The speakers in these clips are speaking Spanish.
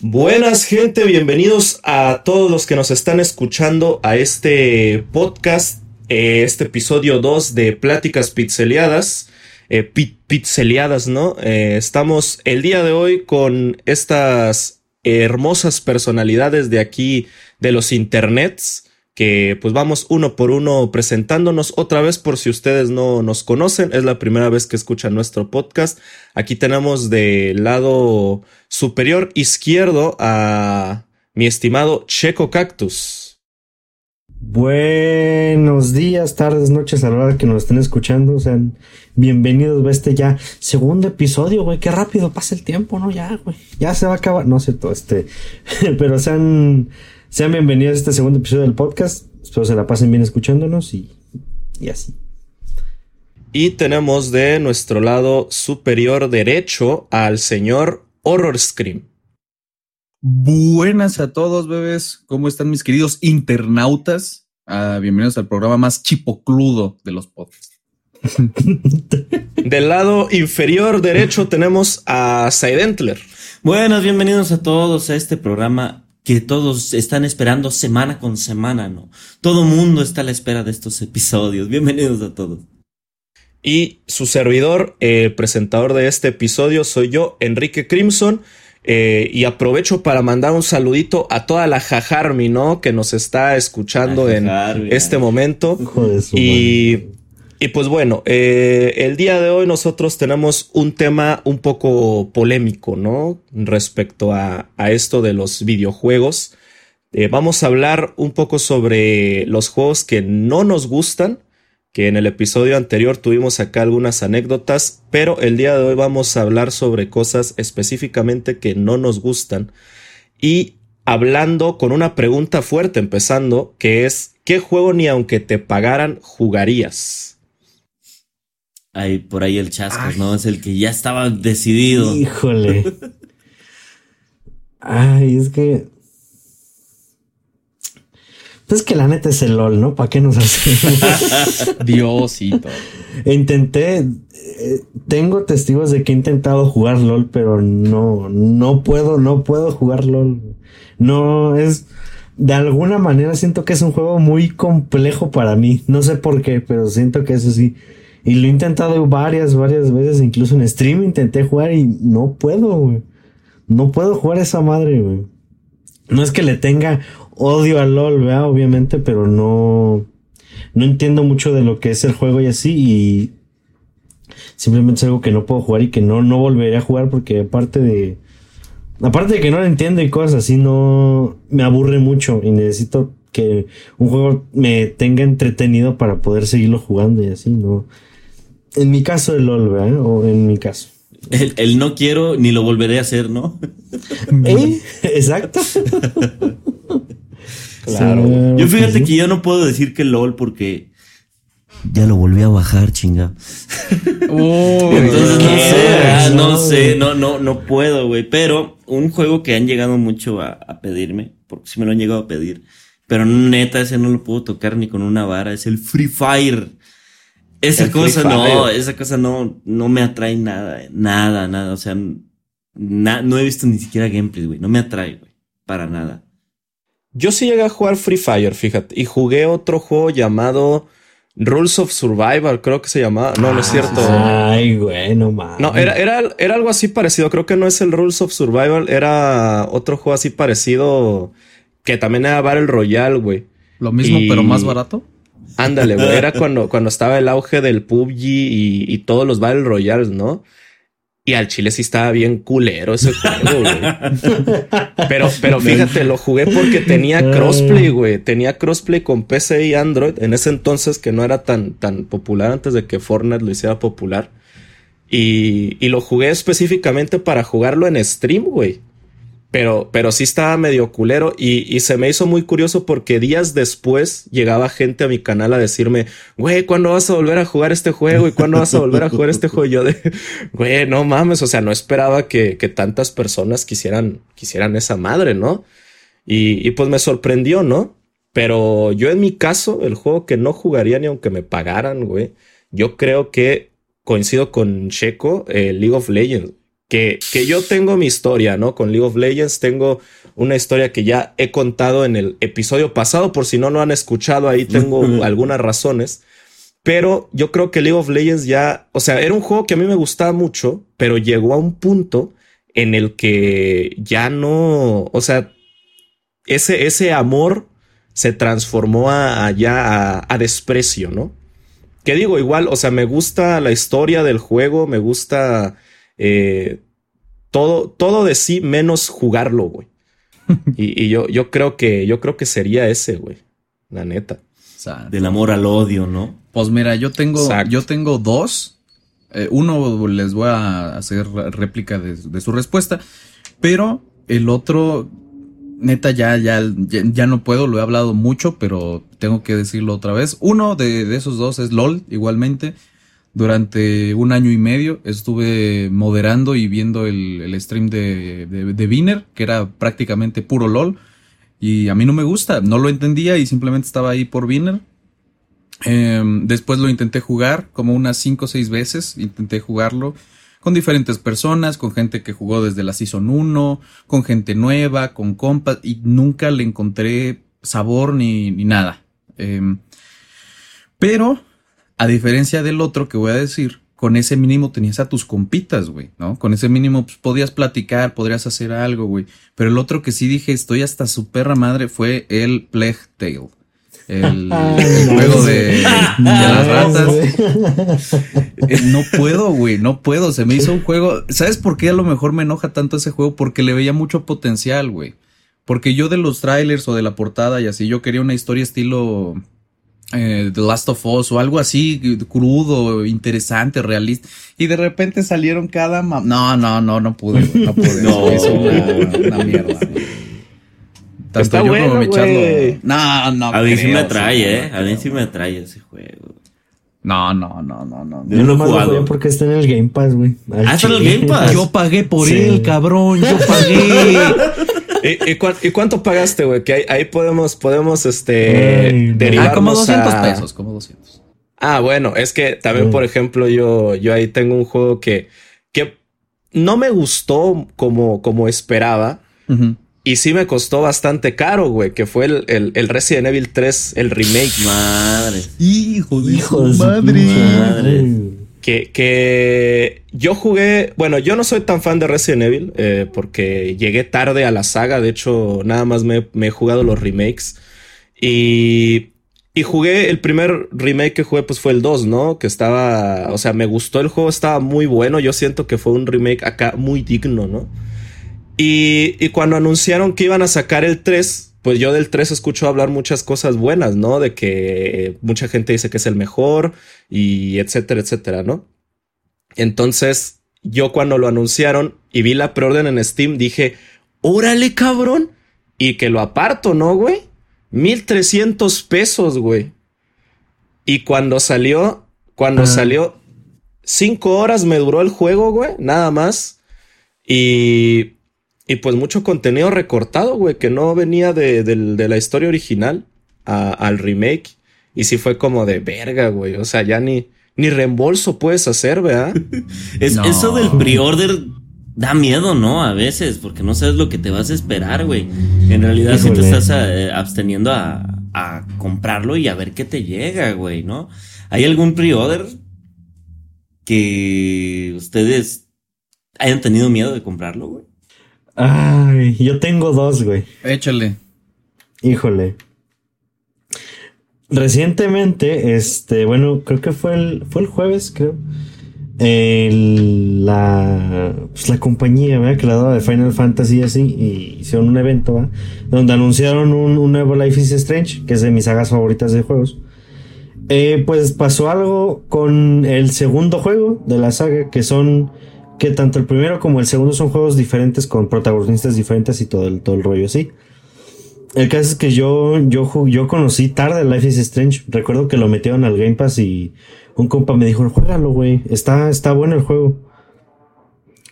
Buenas gente, bienvenidos a todos los que nos están escuchando a este podcast, eh, este episodio 2 de Pláticas Pixeleadas, eh, Pixeleadas, ¿no? Eh, estamos el día de hoy con estas hermosas personalidades de aquí, de los internets, que pues vamos uno por uno presentándonos otra vez por si ustedes no nos conocen, es la primera vez que escuchan nuestro podcast. Aquí tenemos del lado superior izquierdo a mi estimado Checo Cactus. Buenos días, tardes, noches a la hora que nos estén escuchando. Sean bienvenidos a este ya segundo episodio, güey. Qué rápido pasa el tiempo, ¿no? Ya, güey. Ya se va a acabar. No sé todo este. Pero sean sean bienvenidos a este segundo episodio del podcast. Espero se la pasen bien escuchándonos y, y así. Y tenemos de nuestro lado superior derecho al señor Horror Scream. Buenas a todos, bebés. ¿Cómo están mis queridos internautas? Ah, bienvenidos al programa más chipocludo de los podcasts. Del lado inferior derecho tenemos a Saidentler. Buenas, bienvenidos a todos a este programa que todos están esperando semana con semana, ¿no? Todo mundo está a la espera de estos episodios. Bienvenidos a todos. Y su servidor, el presentador de este episodio, soy yo, Enrique Crimson. Eh, y aprovecho para mandar un saludito a toda la Jajarmi, ¿no? Que nos está escuchando en este momento. y y pues bueno, eh, el día de hoy nosotros tenemos un tema un poco polémico, ¿no? Respecto a, esto de los videojuegos. Eh, vamos a hablar un poco sobre los juegos que no nos gustan, que en el episodio anterior tuvimos acá algunas anécdotas, pero el día de hoy vamos a hablar sobre cosas específicamente que no nos gustan. Y hablando con una pregunta fuerte, empezando, que es, ¿qué juego ni aunque te pagaran jugarías? Hay por ahí el chascas, ¿no? Es el que ya estaba decidido. Híjole. Ay, es que. Pues que la neta es el LOL, ¿no? ¿Para qué nos hacemos? Diosito. Intenté. Eh, tengo testigos de que he intentado jugar LOL, pero no, no puedo, no puedo jugar LOL. No es. De alguna manera siento que es un juego muy complejo para mí. No sé por qué, pero siento que eso sí. Y lo he intentado varias, varias veces, incluso en stream intenté jugar y no puedo, güey. No puedo jugar esa madre, güey. No es que le tenga odio al LOL, ¿verdad? Obviamente, pero no. No entiendo mucho de lo que es el juego y así. Y simplemente es algo que no puedo jugar y que no, no volveré a jugar porque aparte de. Aparte de que no lo entiendo y cosas así, no. Me aburre mucho y necesito que un juego me tenga entretenido para poder seguirlo jugando y así, ¿no? En mi caso el LOL, ¿verdad? O en mi caso. El, no quiero ni lo volveré a hacer, ¿no? ¿Eh? Exacto. claro. yo fíjate que yo no puedo decir que LOL porque ya lo volví a bajar, chinga. Entonces no sé, ah, no sé, no, no, no puedo, güey. Pero un juego que han llegado mucho a, a pedirme, porque si me lo han llegado a pedir, pero neta ese no lo puedo tocar ni con una vara, es el Free Fire. Esa cosa no, esa cosa no, no me atrae nada, nada, nada. O sea, no he visto ni siquiera gameplay, güey. No me atrae, güey. Para nada. Yo sí llegué a jugar Free Fire, fíjate. Y jugué otro juego llamado Rules of Survival, creo que se llamaba. No, no es cierto. Ay, güey, no mames. No, era, era, era algo así parecido. Creo que no es el Rules of Survival. Era otro juego así parecido que también era Battle Royale, güey. Lo mismo, pero más barato. Ándale, güey. Era cuando, cuando estaba el auge del PUBG y, y todos los Battle Royales, ¿no? Y al chile sí estaba bien culero ese juego, güey. Pero, pero fíjate, lo jugué porque tenía crossplay, güey. Tenía crossplay con PC y Android. En ese entonces que no era tan, tan popular antes de que Fortnite lo hiciera popular. Y, y lo jugué específicamente para jugarlo en stream, güey. Pero, pero sí estaba medio culero y, se me hizo muy curioso porque días después llegaba gente a mi canal a decirme, güey, ¿cuándo vas a volver a jugar este juego? ¿Y cuándo vas a volver a jugar este juego? Y yo de, güey, no mames, o sea, no esperaba que, tantas personas quisieran, quisieran esa madre, ¿no? Y, y, pues me sorprendió, ¿no? Pero yo en mi caso, el juego que no jugaría ni aunque me pagaran, güey, yo creo que coincido con Checo, eh, League of Legends. Que, que yo tengo mi historia, ¿no? Con League of Legends tengo una historia que ya he contado en el episodio pasado, por si no lo han escuchado, ahí tengo algunas razones. Pero yo creo que League of Legends ya, o sea, era un juego que a mí me gustaba mucho, pero llegó a un punto en el que ya no, o sea, ese, ese amor se transformó a, ya a, desprecio, ¿no? Que digo, igual, o sea, me gusta la historia del juego, me gusta eh, todo, todo de sí menos jugarlo, güey. y, yo, yo creo que, yo creo que sería ese, güey. La neta. Del amor al odio, ¿no? Pues mira, yo tengo, yo tengo dos. Eh, uno les voy a hacer réplica de, su respuesta, pero el otro, neta, ya, ya, ya, no puedo, lo he hablado mucho, pero tengo que decirlo otra vez. Uno de, esos dos es LOL, igualmente. Durante un año y medio estuve moderando y viendo el, stream de, de, que era prácticamente puro LOL. Y a mí no me gusta, no lo entendía y simplemente estaba ahí por Viner. Em, después lo intenté jugar como unas 5 o 6 veces, intenté jugarlo con diferentes personas, con gente que jugó desde la Season 1, con gente nueva, con compas, y nunca le encontré sabor ni, ni nada. Em, pero, a diferencia del otro que voy a decir, con ese mínimo tenías a tus compitas, güey, ¿no? Con ese mínimo pues, podías platicar, podrías hacer algo, güey. Pero el otro que sí dije, estoy hasta su perra madre, fue el Plague Tale. El, juego de, las ratas. Eh, no puedo, güey, no puedo. Se me hizo un juego. ¿Sabes por qué a lo mejor me enoja tanto ese juego? Porque le veía mucho potencial, güey. Porque yo de los trailers o de la portada y así, yo quería una historia estilo eh, The Last of Us o algo así crudo, interesante, realista. Y de repente salieron cada... no, no, no, no pude, no pude. no. una, mierda. Tanto Está yo bueno, como No, no. A mí sí me atrae, eh. A mí sí me atrae ese juego. No, no, no, no, no. Yo no lo he jugado. porque está en el Game Pass, güey. Ah, está en el Game Pass. Yo pagué por él, cabrón. Yo pagué. ¿Y, cuánto pagaste, güey? Que ahí, podemos, podemos, este, Ah, como 200 pesos, como 200. Ah, bueno, es que también, por ejemplo, yo, yo ahí tengo un juego que, que no me gustó como, como esperaba. Y sí me costó bastante caro, güey, que fue el, el, Resident Evil 3, el remake. Madre. Hijo de Hijo madre. madre. Que, yo jugué, bueno, yo no soy tan fan de Resident Evil eh, porque llegué tarde a la saga, de hecho nada más me, he jugado los remakes y, y, jugué, el primer remake que jugué pues fue el 2, ¿no? Que estaba, o sea, me gustó el juego, estaba muy bueno, yo siento que fue un remake acá muy digno, ¿no? Y, y cuando anunciaron que iban a sacar el 3, pues yo del 3 escucho hablar muchas cosas buenas, ¿no? De que mucha gente dice que es el mejor y etcétera, etcétera, ¿no? Entonces, yo cuando lo anunciaron y vi la preorden en Steam, dije, órale, cabrón. Y que lo aparto, ¿no, güey? 1300 pesos, güey. Y cuando salió, cuando salió, cinco horas me duró el juego, güey, nada más. Y y pues mucho contenido recortado, güey, que no venía de, la historia original al remake. Y sí fue como de verga, güey. O sea, ya ni, ni reembolso puedes hacer, ¿verdad? es, Eso del pre-order da miedo, ¿no? A veces, porque no sabes lo que te vas a esperar, güey. En realidad, si te estás eh, absteniendo a, a, comprarlo y a ver qué te llega, güey, ¿no? ¿Hay algún pre-order que ustedes hayan tenido miedo de comprarlo, güey? Ay, yo tengo dos, güey. Échale. Híjole. Recientemente, este, bueno, creo que fue el, fue el jueves, creo. la, pues la compañía ¿verdad? creadora de Final Fantasy así y hicieron un evento ¿verdad? donde anunciaron un, nuevo Life is Strange que es de mis sagas favoritas de juegos eh, pues pasó algo con el segundo juego de la saga que son que tanto el primero como el segundo son juegos diferentes con protagonistas diferentes y todo el, todo el rollo así. El caso es que yo, yo, yo conocí tarde Life is Strange. Recuerdo que lo metieron al Game Pass y un compa me dijo, juégalo, güey. Está, está bueno el juego.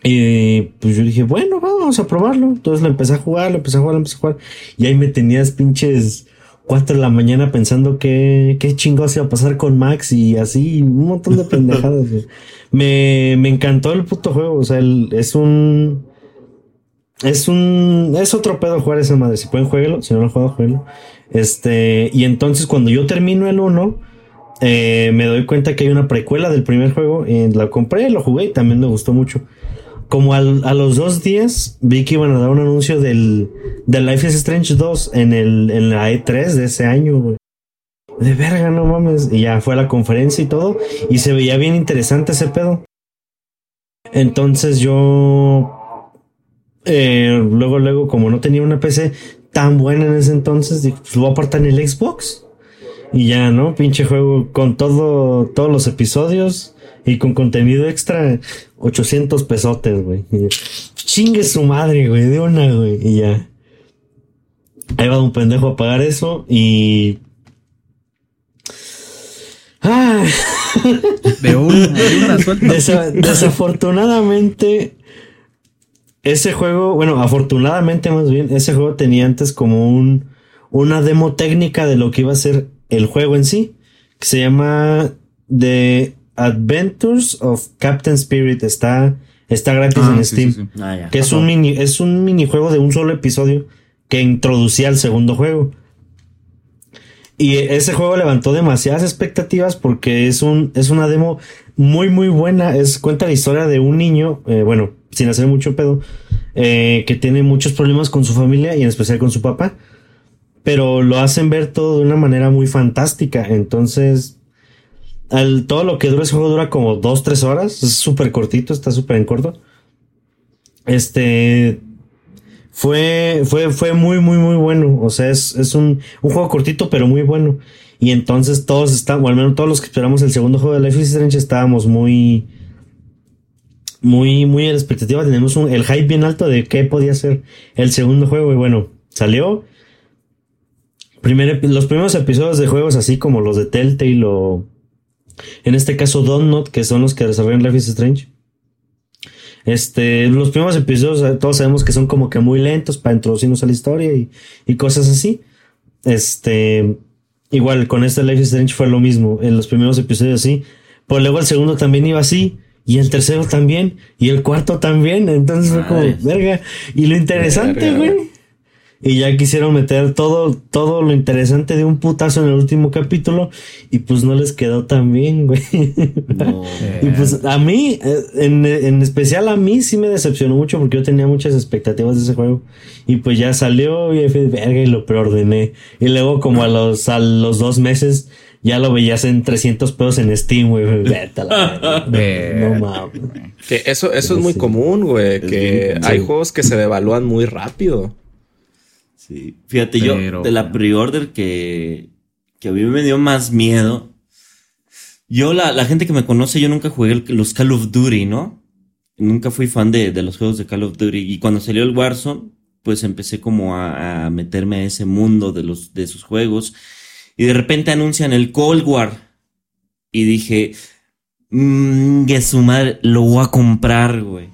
Y pues yo dije, bueno, vamos a probarlo. Entonces lo empecé a jugar, lo empecé a jugar, lo empecé a jugar. Y ahí me tenías pinches 4 de la mañana pensando que qué chingados iba a pasar con Max y así, un montón de pendejadas. me, me encantó el puto juego, o sea, es un... Es un... Es otro pedo jugar esa madre. Si pueden, jueguelo. Si no lo han jugado, jueguelo. Este... Y entonces cuando yo termino el 1... Eh, me doy cuenta que hay una precuela del primer juego. Eh, la compré, lo jugué y también me gustó mucho como a los dos días vi que iban a dar un anuncio del, Life is Strange 2 en, el, en la E3 de ese año, De verga, no mames. Y ya fue a la conferencia y todo. Y se veía bien interesante ese pedo. Entonces yo. Eh, luego, luego, como no tenía una PC tan buena en ese entonces, dije, pues lo voy a apartar en el Xbox. Y ya, ¿no? Pinche juego con todo, todos los episodios y con contenido extra, 800 pesotes, güey. Chingue su madre, güey, de una, güey. Y ya. Ahí va un pendejo a pagar eso y. Ah. De, una suelta. desafortunadamente, ese juego, bueno, afortunadamente más bien, ese juego tenía antes como un, una demo técnica de lo que iba a ser el juego en sí, que se llama The Adventures of Captain Spirit está, está gratis ah, en Steam. Ah, que es un mini, es un minijuego de un solo episodio que introducía al segundo juego. Y ese juego levantó demasiadas expectativas porque es un, es una demo muy, muy buena. Es, cuenta la historia de un niño, eh, bueno, sin hacer mucho pedo, eh, que tiene muchos problemas con su familia y en especial con su papá. Pero lo hacen ver todo de una manera muy fantástica. Entonces, todo lo que dura ese juego dura como 2-3 horas. Es súper cortito, está súper en corto. Este. Fue, fue, fue muy, muy, muy bueno. O sea, es, es un, un, juego cortito, pero muy bueno. Y entonces todos estamos, o al menos todos los que esperamos el segundo juego de Life is Strange estábamos muy, muy, muy en expectativa. Tenemos un, el hype bien alto de qué podía ser el segundo juego. Y bueno, salió. los primeros episodios de juegos así como los de Telltale o en este caso, Donut, que son los que desarrollan Life is Strange. Este, los primeros episodios eh, todos sabemos que son como que muy lentos para introducirnos a la historia y, cosas así. Este, igual con este Life is Strange fue lo mismo. En los primeros episodios así. Pues luego el segundo también iba así. Y el tercero también. Y el cuarto también. Entonces fue como, verga. Y lo interesante, güey, y ya quisieron meter todo, todo lo interesante de un putazo en el último capítulo y pues no les quedó tan bien, güey. y pues a mí, eh, en, en, especial a mí sí me decepcionó mucho porque yo tenía muchas expectativas de ese juego y pues ya salió y verga y lo preordené. Y luego como a los, a los dos meses ya lo veías en 300 pesos en Steam, güey. no mames. Que eso, eso es muy común, güey. Que hay juegos que se devalúan muy rápido. Sí, fíjate, yo de la pre-order que, que a mí me dio más miedo. Yo, la, la gente que me conoce, yo nunca jugué los Call of Duty, ¿no? Nunca fui fan de, de, los juegos de Call of Duty. Y cuando salió el Warzone, pues empecé como a, a meterme a ese mundo de los, de esos juegos. Y de repente anuncian el Cold War. Y dije, mmm, que su madre, lo voy a comprar, güey.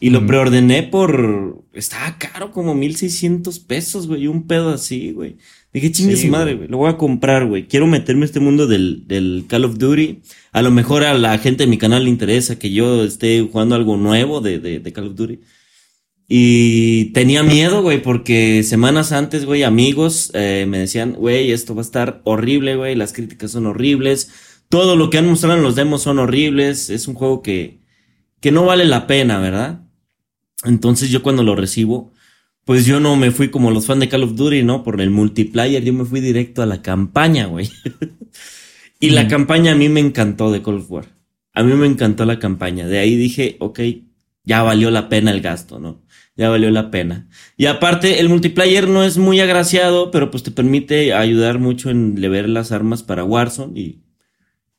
Y lo preordené por. Estaba caro, como 1600 pesos, güey. Un pedo así, güey. Dije, chingue su madre, güey. Lo voy a comprar, güey. Quiero meterme a este mundo del, del Call of Duty. A lo mejor a la gente de mi canal le interesa que yo esté jugando algo nuevo de, de, de Call of Duty. Y tenía miedo, güey, porque semanas antes, güey, amigos eh, me decían, güey, esto va a estar horrible, güey. Las críticas son horribles. Todo lo que han mostrado en los demos son horribles. Es un juego que, que no vale la pena, ¿verdad? Entonces yo cuando lo recibo, pues yo no me fui como los fans de Call of Duty, ¿no? Por el multiplayer, yo me fui directo a la campaña, güey. y la campaña a mí me encantó de Call of War. A mí me encantó la campaña. De ahí dije, ok, ya valió la pena el gasto, ¿no? Ya valió la pena. Y aparte, el multiplayer no es muy agraciado, pero pues te permite ayudar mucho en lever las armas para Warzone y,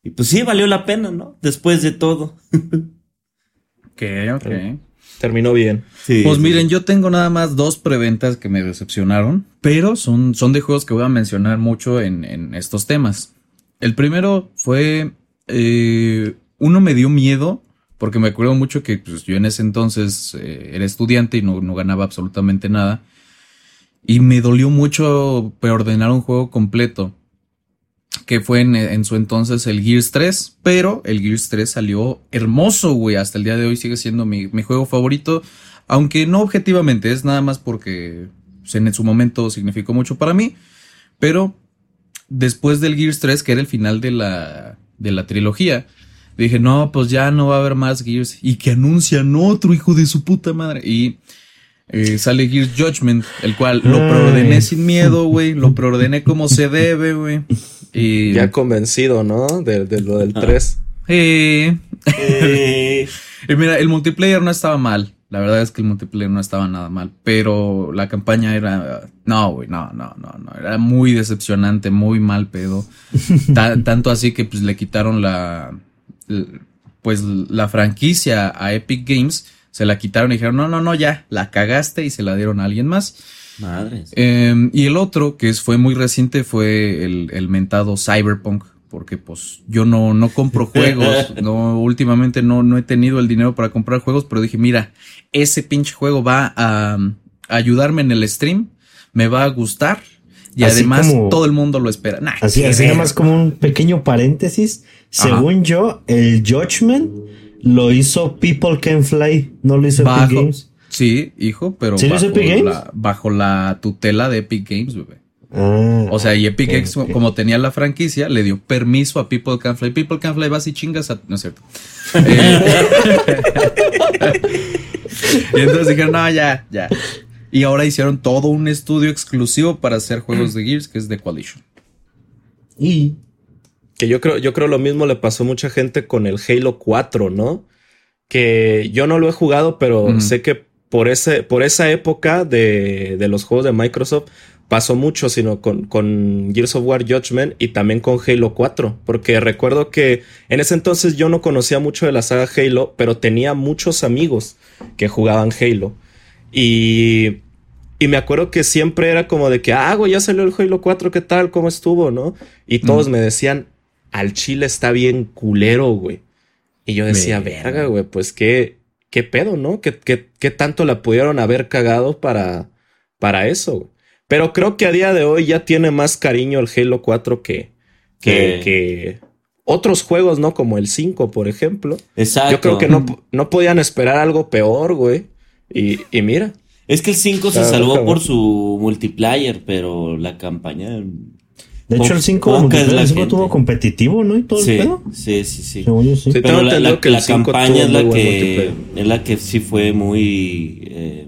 y pues sí, valió la pena, ¿no? Después de todo. ok, ok terminó bien. pues miren, yo tengo nada más dos preventas que me decepcionaron, pero son, son de juegos que voy a mencionar mucho en, estos temas. El primero fue, eh, uno me dio miedo, porque me acuerdo mucho que pues, yo en ese entonces eh, era estudiante y no, no, ganaba absolutamente nada. Y me dolió mucho preordenar un juego completo. Que fue en, su entonces el Gears 3. Pero el Gears 3 salió hermoso, güey. Hasta el día de hoy sigue siendo mi, juego favorito. Aunque no objetivamente, es nada más porque en su momento significó mucho para mí. Pero después del Gears 3, que era el final de la, de la trilogía, dije, no, pues ya no va a haber más Gears. Y que anuncian otro hijo de su puta madre. Y eh, sale Gears Judgment, el cual lo preordené sin miedo, güey. Lo preordené como se debe, güey. Y... Ya convencido, ¿no? De, lo del 3. Ah. y mira, el multiplayer no estaba mal. La verdad es que el multiplayer no estaba nada mal, pero la campaña era... No, güey, no, no, no, no. Era muy decepcionante, muy mal pedo. tanto así que pues le quitaron la... Pues la franquicia a Epic Games, se la quitaron y dijeron, no, no, no, ya, la cagaste y se la dieron a alguien más. Madres. Em, y el otro, que fue muy reciente, fue el, el mentado Cyberpunk, porque pues yo no, no compro juegos, no, últimamente no, no he tenido el dinero para comprar juegos, pero dije, mira, ese pinche juego va a, ayudarme en el stream, me va a gustar y además todo el mundo lo espera. así, así nada más como un pequeño paréntesis. Según yo, el Judgment lo hizo People Can Fly, no lo hizo Epic Games. Sí, hijo, pero bajo, La, tutela de Epic Games, bebé. Ah, o sea, y Epic Games, como tenía la franquicia, le dio permiso a People Can Fly. People Can Fly, vas y chingas a... No es cierto. Eh, y entonces dijeron, no, ya, ya. Y ahora hicieron todo un estudio exclusivo para hacer juegos de Gears, que es The Coalition. Y que yo creo, yo creo lo mismo le pasó a mucha gente con el Halo 4, ¿no? Que yo no lo he jugado, pero sé que por, ese, por esa época de, de, los juegos de Microsoft pasó mucho, sino con, con Gears of War Judgment y también con Halo 4, porque recuerdo que en ese entonces yo no conocía mucho de la saga Halo, pero tenía muchos amigos que jugaban Halo. Y, y me acuerdo que siempre era como de que, ah, güey, ya salió el Halo 4, ¿qué tal? ¿Cómo estuvo? ¿No? Y todos me decían, al chile está bien culero, güey. Y yo decía, verga, güey, pues qué, qué pedo, ¿no? ¿Qué, qué, qué tanto la pudieron haber cagado para, para eso, güey? Pero creo que a día de hoy ya tiene más cariño el Halo 4 que, que, otros juegos, ¿no? Como el 5, por ejemplo. Exacto. Yo creo que no, no podían esperar algo peor, güey. Y, y mira. Es que el 5 se salvó por su multiplayer, pero la campaña. De hecho, el 5 tuvo competitivo, ¿no? Y todo sí, el pedo. Sí, sí, sí. sí pero la, la, la campaña es la que es la que sí fue muy eh,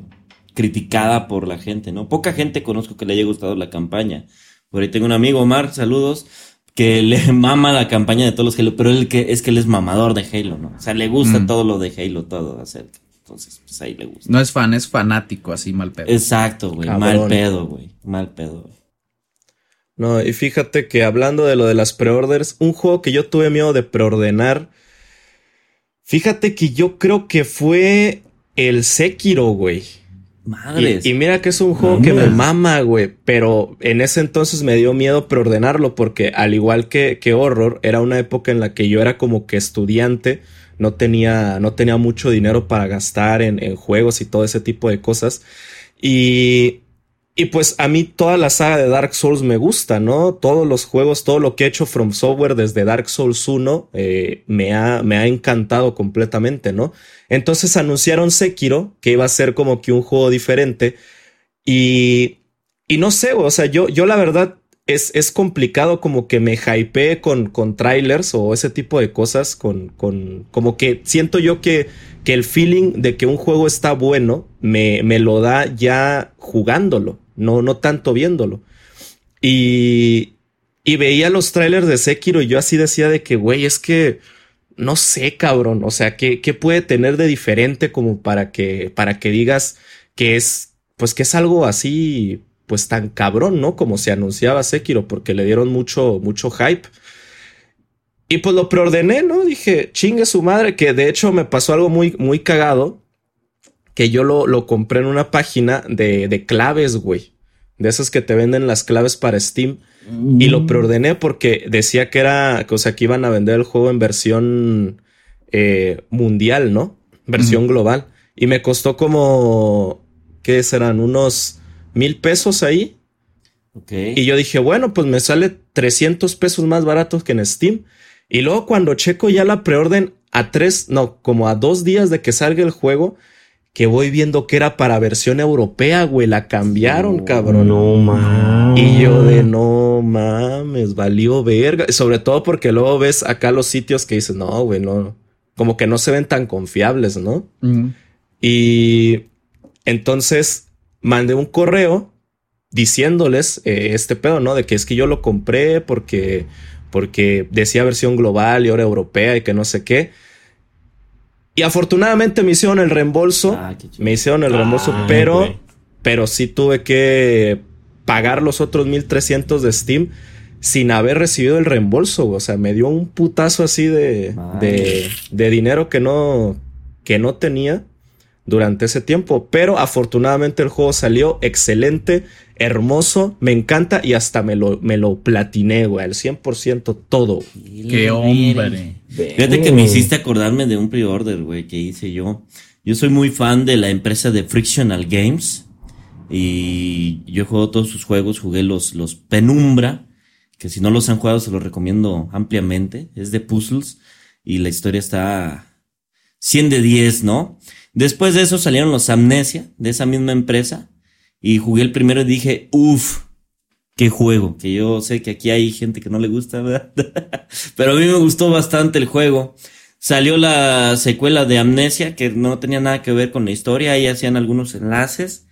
criticada por la gente, ¿no? Poca gente conozco que le haya gustado la campaña. Por ahí tengo un amigo, Mark, saludos, que le mama la campaña de todos los Halo, pero él que es que él es mamador de Halo, ¿no? O sea, le gusta mm. todo lo de Halo, todo acerca. Entonces, pues ahí le gusta. No es fan, es fanático, así mal pedo. Exacto, güey. Mal pedo, güey. Mal pedo, güey. No, y fíjate que hablando de lo de las preorders, un juego que yo tuve miedo de preordenar. Fíjate que yo creo que fue el Sekiro, güey. Madres. Y, mira que es un juego que me mama, güey. Pero en ese entonces me dio miedo preordenarlo porque al igual que, que Horror, era una época en la que yo era como que estudiante. No tenía, no tenía mucho dinero para gastar en, en juegos y todo ese tipo de cosas. Y y pues a mí toda la saga de Dark Souls me gusta, ¿no? Todos los juegos, todo lo que he hecho From Software desde Dark Souls 1 eh, me, ha, me ha encantado completamente, ¿no? Entonces anunciaron Sekiro, que iba a ser como que un juego diferente. Y, y no sé, o sea, yo, yo la verdad es, es complicado como que me hype con, con trailers o ese tipo de cosas, con, con como que siento yo que que el feeling de que un juego está bueno me, me lo da ya jugándolo, no, no tanto viéndolo. Y, y veía los trailers de Sekiro y yo así decía de que, güey, es que no sé, cabrón, o sea, ¿qué, ¿qué, puede tener de diferente como para que, para que digas que es, pues que es algo así, pues tan cabrón, ¿no? Como se anunciaba Sekiro, porque le dieron mucho, mucho hype. Y pues lo preordené, ¿no? Dije, chingue su madre, que de hecho me pasó algo muy, muy cagado, que yo lo, lo compré en una página de, de, claves, güey. De esas que te venden las claves para Steam. Y lo mm. preordené porque decía que era, o sea, que iban a vender el juego en versión eh, mundial, ¿no? Versión global. Y me costó como, ¿qué serán? Unos mil pesos ahí. Y yo dije, bueno, pues me sale 300 pesos más baratos que en Steam. Y luego cuando checo ya la preorden a tres, no, como a dos días de que salga el juego, que voy viendo que era para versión europea, güey, la cambiaron, cabrón. No mames. Y yo de no mames, valió verga. Sobre todo porque luego ves acá los sitios que dices, no, güey, no, como que no se ven tan confiables, ¿no? Y entonces mandé un correo diciéndoles eh, este pedo, ¿no? De que es que yo lo compré porque, porque decía versión global y ahora europea y que no sé qué. Y afortunadamente me hicieron el reembolso. Ah, me hicieron el reembolso, ah, pero, pero sí tuve que pagar los otros 1300 de Steam sin haber recibido el reembolso. O sea, me dio un putazo así de, de, de, dinero que no, que no tenía durante ese tiempo. Pero afortunadamente el juego salió excelente, hermoso, me encanta y hasta me lo, me lo platiné, güey, al 100% todo. ¡Qué hombre! Fíjate que me hiciste acordarme de un pre-order, güey, que hice yo. Yo soy muy fan de la empresa de Frictional Games. Y yo he jugado todos sus juegos, jugué los, los Penumbra, que si no los han jugado se los recomiendo ampliamente. Es de puzzles y la historia está 100 de 10, ¿no? Después de eso salieron los Amnesia, de esa misma empresa, y jugué el primero y dije, uff, qué juego, que yo sé que aquí hay gente que no le gusta, ¿verdad? Pero a mí me gustó bastante el juego. Salió la secuela de Amnesia, que no tenía nada que ver con la historia, ahí hacían algunos enlaces,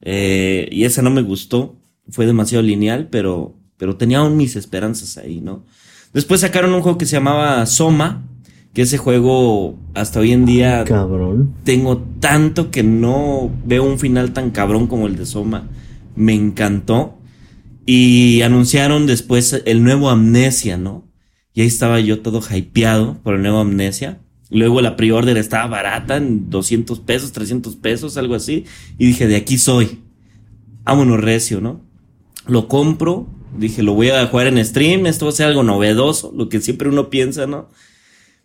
eh, y esa no me gustó, fue demasiado lineal, pero, pero tenía aún mis esperanzas ahí, ¿no? Después sacaron un juego que se llamaba Soma, que ese juego hasta hoy en día cabrón. tengo tanto que no veo un final tan cabrón como el de Soma. Me encantó. Y anunciaron después el nuevo Amnesia, ¿no? Y ahí estaba yo todo hypeado por el nuevo Amnesia. Luego la pre-order estaba barata en 200 pesos, 300 pesos, algo así. Y dije, de aquí soy. Vámonos recio, ¿no? Lo compro. Dije, lo voy a jugar en stream. Esto va a ser algo novedoso. Lo que siempre uno piensa, ¿no?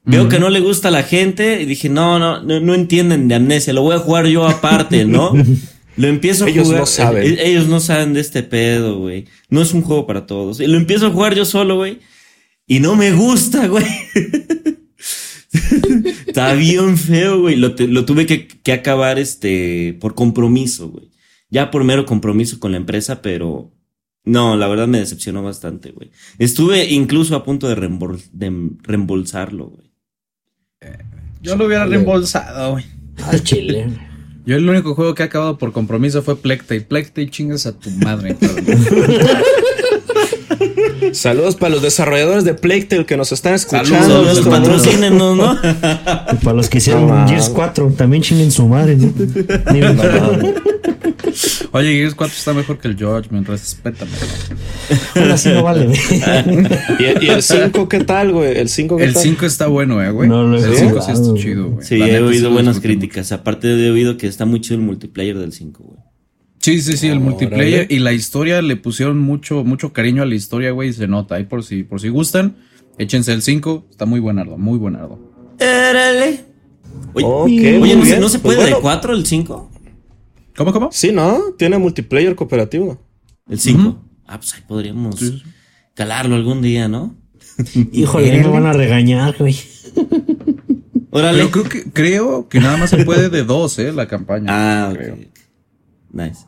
Veo que no le gusta a la gente y dije, no, no, no, entienden de amnesia, lo voy a jugar yo aparte, ¿no? Lo empiezo a jugar. Ellos no saben. E-, ellos no saben de este pedo, güey. No es un juego para todos. Y lo empiezo a jugar yo solo, güey. Y no me gusta, güey. Está bien feo, güey. Lo, lo tuve que, que, acabar, este, por compromiso, güey. Ya por mero compromiso con la empresa, pero no, la verdad me decepcionó bastante, güey. Estuve incluso a punto de, de reembolsarlo, güey. Yo lo hubiera reembolsado, güey. Al chile. Yo el único juego que he acabado por compromiso fue. Plecte y chingas a tu madre. Saludos para los desarrolladores de Plectel que nos están escuchando. Saludos, patrocínenos, ¿no? Y para los que hicieron Gears 4, también chinguen su madre, ¿no? Oye, Gears 4 está mejor que el George, mientras respétame. Ahora sí no vale. ¿Y, el 5 qué tal, güey? El 5 El 5 está bueno, eh, güey. No, el 5 sí está chido, güey. Sí, he oído buenas críticas. Aparte he oído que está muy chido el multiplayer del 5, güey. Sí, sí, sí, el multiplayer y la historia le pusieron mucho, mucho cariño a la historia, güey, se nota. Ahí por si, por si gustan, échense el 5, está muy buenardo, muy buenardo. Érale. Oye, oye ¿no, se, puede pues de 4 el 5? ¿Cómo, cómo? Sí, ¿no? Tiene multiplayer cooperativo. El 5. Ah, pues ahí podríamos calarlo algún día, ¿no? Híjole, me van a regañar, güey. Órale. Pero creo que, creo que nada más se puede de dos, ¿eh? La campaña. Ah, creo. Nice.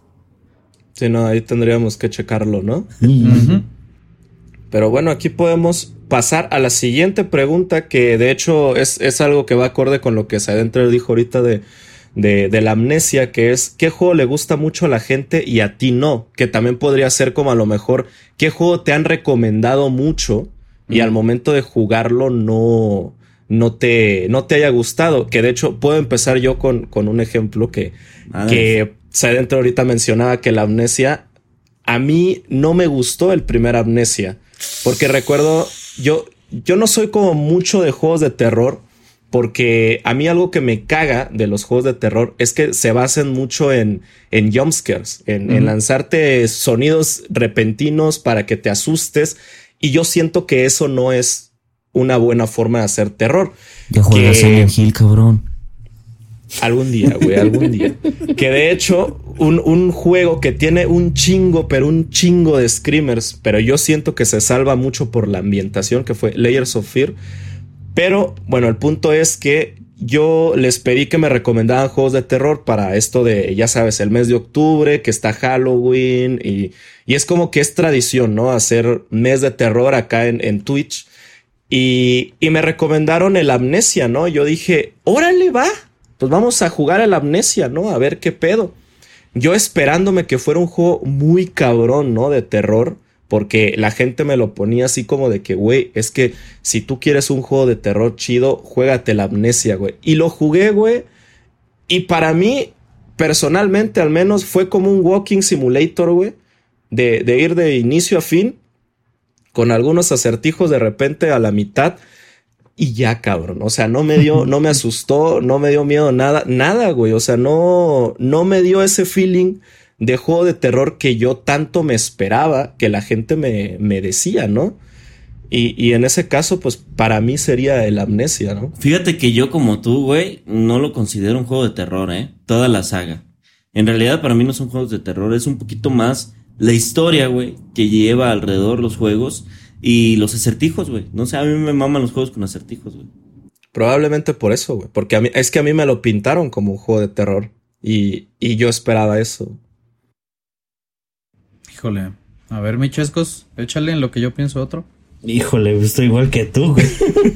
Sí, no, ahí tendríamos que checarlo, ¿no? Pero bueno, aquí podemos pasar a la siguiente pregunta, que de hecho es, es algo que va acorde con lo que Sadenter dijo ahorita de, de, de, la amnesia, que es qué juego le gusta mucho a la gente y a ti no, que también podría ser como a lo mejor qué juego te han recomendado mucho y al momento de jugarlo no, no, te, no te haya gustado, que de hecho puedo empezar yo con, con un ejemplo que, que dentro ahorita mencionaba que la amnesia, a mí no me gustó el primer amnesia, porque recuerdo, yo, yo no soy como mucho de juegos de terror, porque a mí algo que me caga de los juegos de terror es que se basan mucho en, en jumpscares, en, en lanzarte sonidos repentinos para que te asustes, y yo siento que eso no es una buena forma de hacer terror. Ya juegas en el Hill, cabrón. Algún día, güey, algún día. Que de hecho, un, un, juego que tiene un chingo, pero un chingo de screamers, pero yo siento que se salva mucho por la ambientación, que fue Layers of Fear. Pero bueno, el punto es que yo les pedí que me recomendaran juegos de terror para esto de, ya sabes, el mes de octubre, que está Halloween y, y es como que es tradición, ¿no? Hacer mes de terror acá en, en Twitch. Y, y me recomendaron el Amnesia, ¿no? Yo dije, órale, va, pues vamos a jugar el Amnesia, ¿no? A ver qué pedo. Yo esperándome que fuera un juego muy cabrón, ¿no? De terror, porque la gente me lo ponía así como de que, güey, es que si tú quieres un juego de terror chido, juégate la Amnesia, güey. Y lo jugué, güey. Y para mí, personalmente al menos, fue como un walking simulator, güey. De, de ir de inicio a fin, con algunos acertijos de repente a la mitad y ya, cabrón. O sea, no me dio, no me asustó, no me dio miedo, nada, nada, güey. O sea, no, no me dio ese feeling de juego de terror que yo tanto me esperaba que la gente me, me decía, ¿no? Y, y, en ese caso, pues para mí sería el amnesia, ¿no? Fíjate que yo como tú, güey, no lo considero un juego de terror, ¿eh? Toda la saga. En realidad para mí no son juegos de terror, es un poquito más la historia, güey, que lleva alrededor los juegos y los acertijos, güey. No sé, a mí me maman los juegos con acertijos, güey. Probablemente por eso, güey. Porque a mí, es que a mí me lo pintaron como un juego de terror. Y, y yo esperaba eso. Híjole. A ver, Michescos, échale en lo que yo pienso otro. Híjole, estoy igual que tú, güey.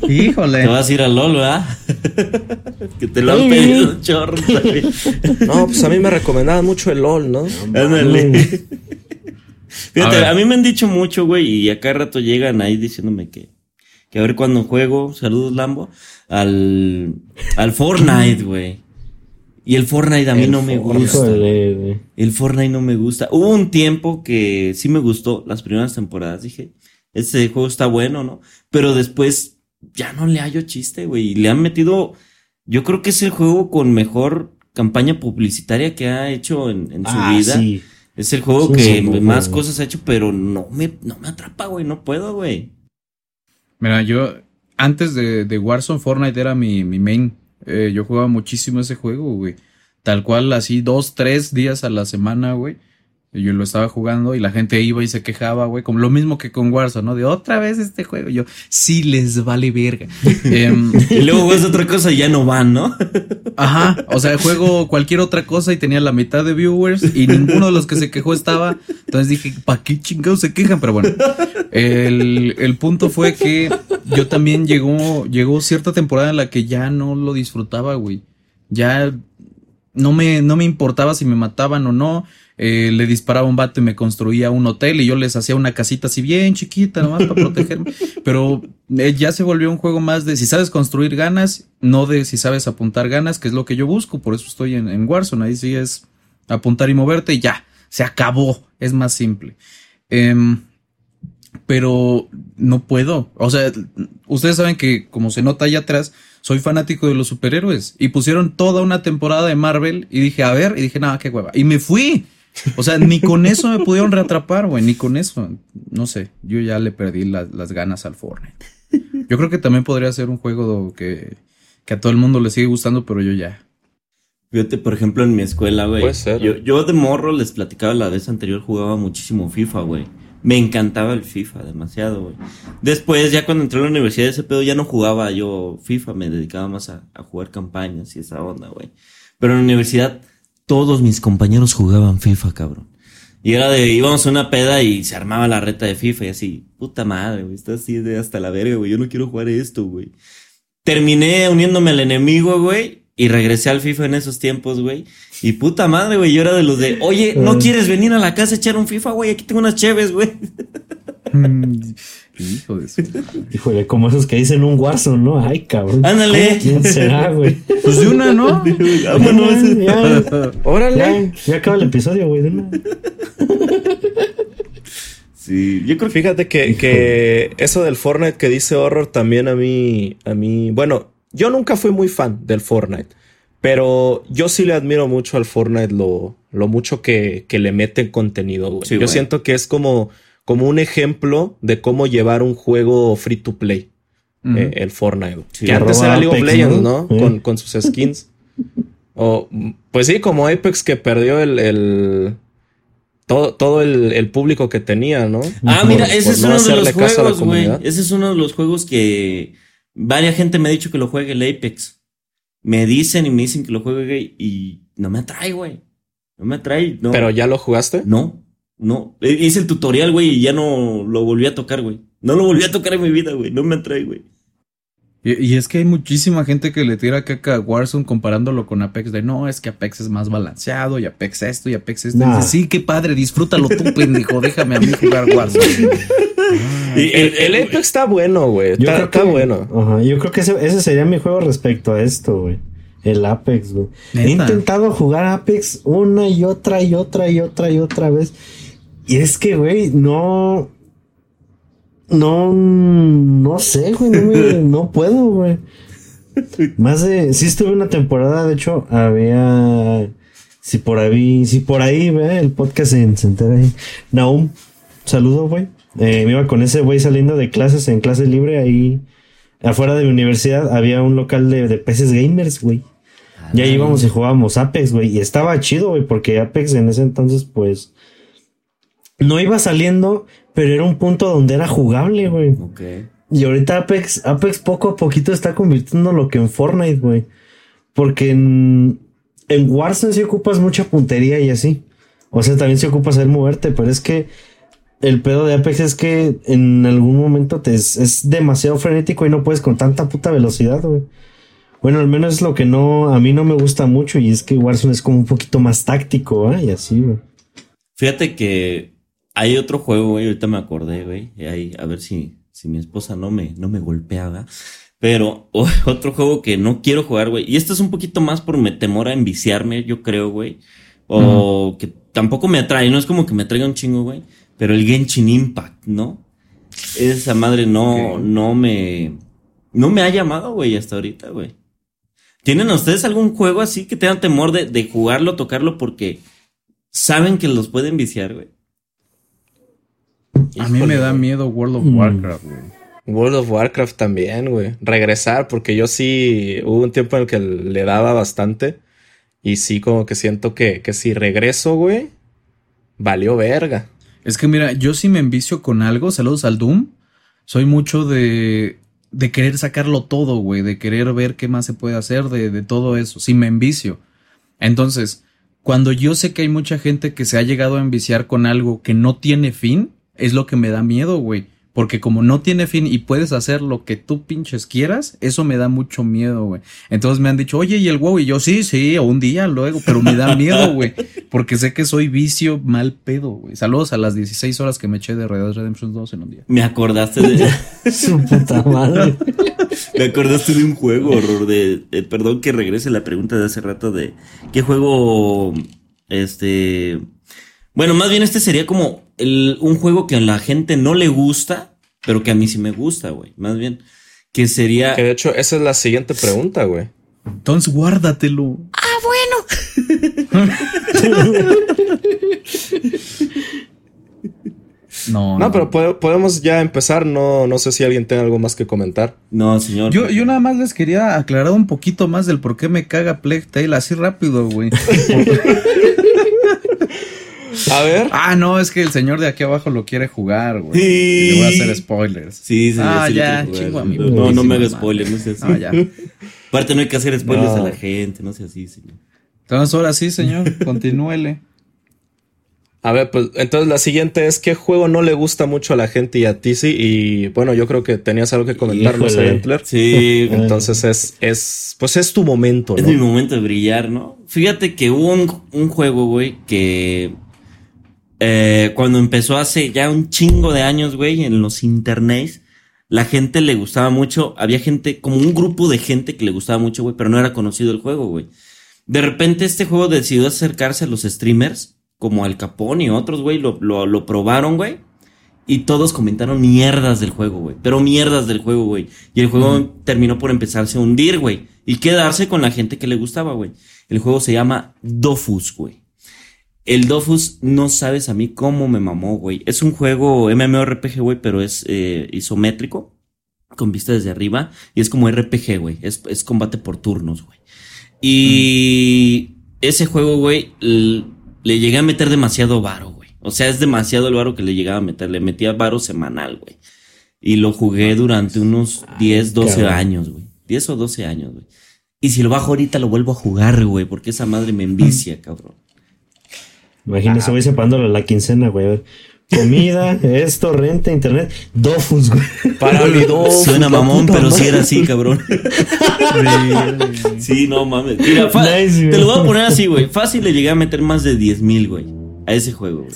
Híjole. Te vas a ir al LOL, ¿verdad? que te lo han pedido un chorro. No, pues a mí me recomendaban mucho el LOL, ¿no? Ándale. Fíjate, a, a, mí me han dicho mucho, güey, y a cada rato llegan ahí diciéndome que, que a ver cuando juego, saludos Lambo, al, al Fortnite, güey. Y el Fortnite a mí El no me gusta. El Fortnite no me gusta. Hubo un tiempo que sí me gustó las primeras temporadas. Dije, ese juego está bueno, ¿no? Pero después ya no le hallo chiste, güey. Y le han metido, yo creo que es el juego con mejor campaña publicitaria que ha hecho en, en su Ah, vida. sí. Es el juego Sí, que sí, más cosas ha hecho, pero no me, no me atrapa, güey. No puedo, güey. Mira, yo antes de, de Warzone, Fortnite era mi, mi main. Eh, yo jugaba muchísimo ese juego, güey. Tal cual, así dos, tres días a la semana, güey. Yo lo estaba jugando y la gente iba y se quejaba, güey. Como lo mismo que con Warzone, ¿no? De otra vez este juego. Y yo, sí les vale verga. Em, Y luego juegas otra cosa y ya no van, ¿no? Ajá, o sea, juego cualquier otra cosa y tenía la mitad de viewers y ninguno de los que se quejó estaba. Entonces dije, ¿para qué chingados se quejan? Pero bueno, el, el punto fue que yo también llegó, llegó cierta temporada en la que ya no lo disfrutaba, güey. Ya no me, no me importaba si me mataban o no. Eh, le disparaba un vato y me construía un hotel y yo les hacía una casita así bien chiquita, nomás para protegerme. Pero eh, ya se volvió un juego más de si sabes construir ganas, no de si sabes apuntar ganas, que es lo que yo busco. Por eso estoy en, en Warzone. Ahí sí es apuntar y moverte y ya, se acabó. Es más simple. Em, pero no puedo. O sea, ustedes saben que, como se nota allá atrás, soy fanático de los superhéroes. Y pusieron toda una temporada de Marvel y dije, a ver, y dije, nada, qué hueva. Y me fui. O sea, ni con eso me pudieron reatrapar, güey, ni con eso. No sé, yo ya le perdí la- las ganas al Fortnite. Yo creo que también podría ser un juego que, que a todo el mundo le sigue gustando, pero yo ya. Fíjate, por ejemplo, en mi escuela, güey. Puede ser. Yo, yo de morro les platicaba la vez anterior, jugaba muchísimo FIFA, güey. Me encantaba el FIFA, demasiado, güey. Después, ya cuando entré a la universidad, ese pedo ya no jugaba yo FIFA, me dedicaba más a, a jugar campañas y esa onda, güey. Pero en la universidad, todos mis compañeros jugaban FIFA, cabrón. Y era de, íbamos a una peda y se armaba la reta de FIFA y así, puta madre, güey, está así de hasta la verga, güey, yo no quiero jugar esto, güey. Terminé uniéndome al enemigo, güey, y regresé al FIFA en esos tiempos, güey. Y puta madre, güey, yo era de los de, oye, ¿no quieres venir a la casa a echar un FIFA, güey? Aquí tengo unas cheves, güey. Hijo de su- Híjole, como esos que dicen un Warzone, ¿no? Ay, cabrón. Ándale. ¿Quién será, güey? Pues de una, ¿no? Vámonos. Ya, ya, Órale. ya, ya acaba el episodio, güey. de una. Sí, yo creo que Fíjate que, que eso del Fortnite que dice Horror también a mí, a mí, bueno, yo nunca fui muy fan del Fortnite, pero yo sí le admiro mucho al Fortnite lo, lo mucho que, que le meten contenido. güey. Sí, yo güey. siento que es como, como un ejemplo de cómo llevar un juego free to play, Ujú. eh, el Fortnite. Sí. que antes era League of Legends, ¿no? Con, con sus skins. O, pues sí, como Apex que perdió el, todo, todo el, público que tenía, ¿no? Ah, mira, ese es uno de los juegos, güey. Ese es uno de los juegos que varias gente me ha dicho que lo juegue el Apex. Me dicen y me dicen que lo juegue y no me atrae, güey. No me atrae, no. ¿Pero ya lo jugaste? No, no. E, hice el tutorial, güey, y ya no lo volví a tocar, güey. No lo volví a tocar en mi vida, güey. No me atrae, güey. Y, es que hay muchísima gente que le tira caca a Warzone comparándolo con Apex de no, es que Apex es más balanceado y Apex esto y Apex esto. Y dice, sí, qué padre, disfrútalo tú, pendejo, déjame a mí jugar Warzone. y el, Apex está bueno, güey. Está, bueno. Ajá, yo creo que ese, ese, sería mi juego respecto a esto, güey. El Apex, güey. He intentado jugar Apex una y otra y otra y otra y otra vez. Y es que, güey, no no, no sé, güey, no, puedo, güey. Más de, sí estuve una temporada, de hecho, había, si por ahí, si por ahí, ve, el podcast se, se entera ahí. Naum, saludo, güey. Eh, me iba con ese güey saliendo de clases en clase libre ahí, afuera de mi universidad, había un local de, de peces gamers, güey. Y ahí íbamos y jugábamos Apex, güey. Y estaba chido, güey, porque Apex en ese entonces, pues, no iba saliendo, pero era un punto donde era jugable, güey. Y ahorita Apex, Apex poco a poquito está convirtiendo lo que en Fortnite, güey. Porque en, en Warzone sí ocupas mucha puntería y así. O sea, también se ocupa hacer moverte, pero es que el pedo de Apex es que en algún momento te es, demasiado frenético y no puedes con tanta puta velocidad, güey. Bueno, al menos es lo que no, a mí no me gusta mucho y es que Warzone es como un poquito más táctico, ¿eh? Y así, güey. Fíjate que hay otro juego, güey, ahorita me acordé, güey. a ver si, si mi esposa no me, no me golpeaba. Pero otro juego que no quiero jugar, güey. Y esto es un poquito más por me temor a enviciarme, yo creo, güey. O que tampoco me atrae, no es como que me traiga un chingo, güey. Pero el Genshin Impact, ¿no? Esa madre no, no me, no me ha llamado, güey, hasta ahorita, güey. ¿Tienen ustedes algún juego así que tengan temor de, de jugarlo, tocarlo porque saben que los pueden viciar, güey? A mí me da miedo World of mm. Warcraft, güey. World of Warcraft también, güey. Regresar, porque yo sí hubo un tiempo en el que le daba bastante. Y sí, como que siento que, que si regreso, güey, valió verga. Es que mira, yo sí me envicio con algo. Saludos al Doom. Soy mucho de, de querer sacarlo todo, güey. De querer ver qué más se puede hacer de, de todo eso. Sí me envicio. Entonces, cuando yo sé que hay mucha gente que se ha llegado a enviciar con algo que no tiene fin, es lo que me da miedo, güey. Porque como no tiene fin y puedes hacer lo que tú pinches quieras, eso me da mucho miedo, güey. Entonces me han dicho, oye, ¿y el WoW? Y yo, sí, sí, un día luego, pero me da miedo, güey. Porque sé que soy vicio mal pedo, güey. Saludos a las 16 horas que me eché de Red Dead Redemption 2 en un día. Me acordaste de... Su puta madre. me acordaste de un juego, horror, de, Perdón que regrese la pregunta de hace rato de... ¿Qué juego... Este... Bueno, más bien este sería como un juego que a la gente no le gusta, pero que a mí sí me gusta, güey. Más bien, que sería... Que de hecho, esa es la siguiente pregunta, güey. Entonces guárdatelo. Ah, bueno. no, no, pero podemos ya empezar. No, no sé si alguien tiene algo más que comentar. No, señor. Yo, yo nada más les quería aclarar un poquito más del por qué me caga Plague Tale así rápido, güey. A ver. Ah, no, es que el señor de aquí abajo lo quiere jugar, güey. Sí. le voy a hacer spoilers. Sí, sí, Ah, ya, chingo a mí. No, no me hagas spoilers, no sé así. Ah, ya. Aparte, no hay que hacer spoilers a la gente, no sé así, señor. Entonces, ahora sí, señor, continúele. A ver, pues entonces la siguiente es ¿qué juego no le gusta mucho a la gente y a ti sí? Y bueno, yo creo que tenías algo que comentar, ¿no, Sí. Entonces es, es, pues es tu momento, ¿no? Es mi momento de brillar, ¿no? Fíjate que hubo un, un juego, güey, que eh, cuando empezó hace ya un chingo de años, güey, en los internets, la gente le gustaba mucho. Había gente, como un grupo de gente que le gustaba mucho, güey, pero no era conocido el juego, güey. De repente este juego decidió acercarse a los streamers, como Al Capone y otros, güey, lo, lo, probaron, güey. Y todos comentaron mierdas del juego, güey. Pero mierdas del juego, güey. Y el juego terminó por empezarse a hundir, güey. Y quedarse con la gente que le gustaba, güey. El juego se llama Dofus, güey. El Dofus, no sabes a mí cómo me mamó, güey. Es un juego MMORPG, güey, pero es eh, isométrico, con vista desde arriba, y es como RPG, güey. Es, es combate por turnos, güey. Y ese juego, güey, le llegué a meter demasiado varo, güey. O sea, es demasiado el varo que le llegaba a meter. Le metía varo semanal, güey. Y lo jugué durante unos 10, 12 años, güey. 10 o 12 años, güey. Y si lo bajo ahorita lo vuelvo a jugar, güey, porque esa madre me envicia, cabrón. Imagínese, voy separándole la quincena, güey. Comida, esto, renta, internet, dofus, güey. Para mi dofus. Suena mamón, pero sí era así, cabrón. sí, no mames. Mira, te lo voy a poner así, güey. Fácil le llegué a meter más de 10 mil, güey. A ese juego, güey.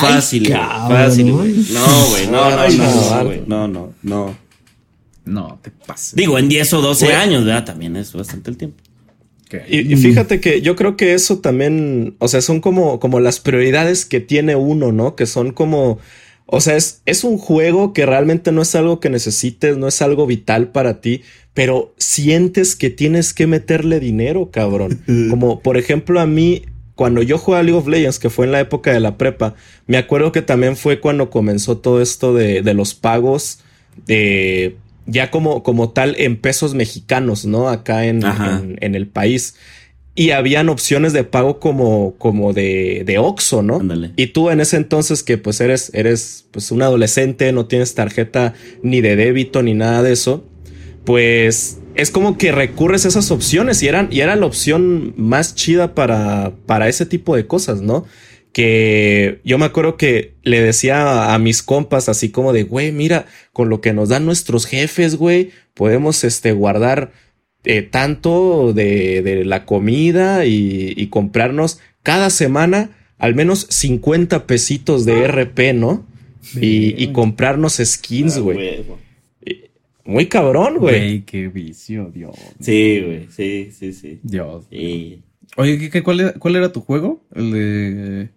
Fácil, fácil, güey. No, güey, no, no, no, güey. No, no, no. No, te pases. Digo, en 10 o 12 años, ¿verdad? También es bastante el tiempo. Y, fíjate que yo creo que eso también, o sea, son como, como las prioridades que tiene uno, ¿no? Que son como, o sea, es, es un juego que realmente no es algo que necesites, no es algo vital para ti, pero sientes que tienes que meterle dinero, cabrón. Como, por ejemplo, a mí, cuando yo jugué a League of Legends, que fue en la época de la prepa, me acuerdo que también fue cuando comenzó todo esto de, de los pagos de ya como, como tal en pesos mexicanos, ¿no? Acá en, en, el país. Y habían opciones de pago como, como de, de Oxxo, ¿no? Y tú en ese entonces que pues eres, eres pues un adolescente, no tienes tarjeta ni de débito ni nada de eso, pues es como que recurres a esas opciones y eran, y era la opción más chida para, para ese tipo de cosas, ¿no? Que yo me acuerdo que le decía a, mis compas así como de, güey, mira, con lo que nos dan nuestros jefes, güey, podemos este, guardar eh, tanto de, la comida y, comprarnos cada semana al menos 50 pesitos de RP, ¿no? Y, comprarnos skins, ah, güey. Muy cabrón, güey. Güey, qué vicio, Dios. Sí, güey, sí, sí, sí. Dios. Oye, ¿qué, cuál, era, ¿cuál era tu juego? El de...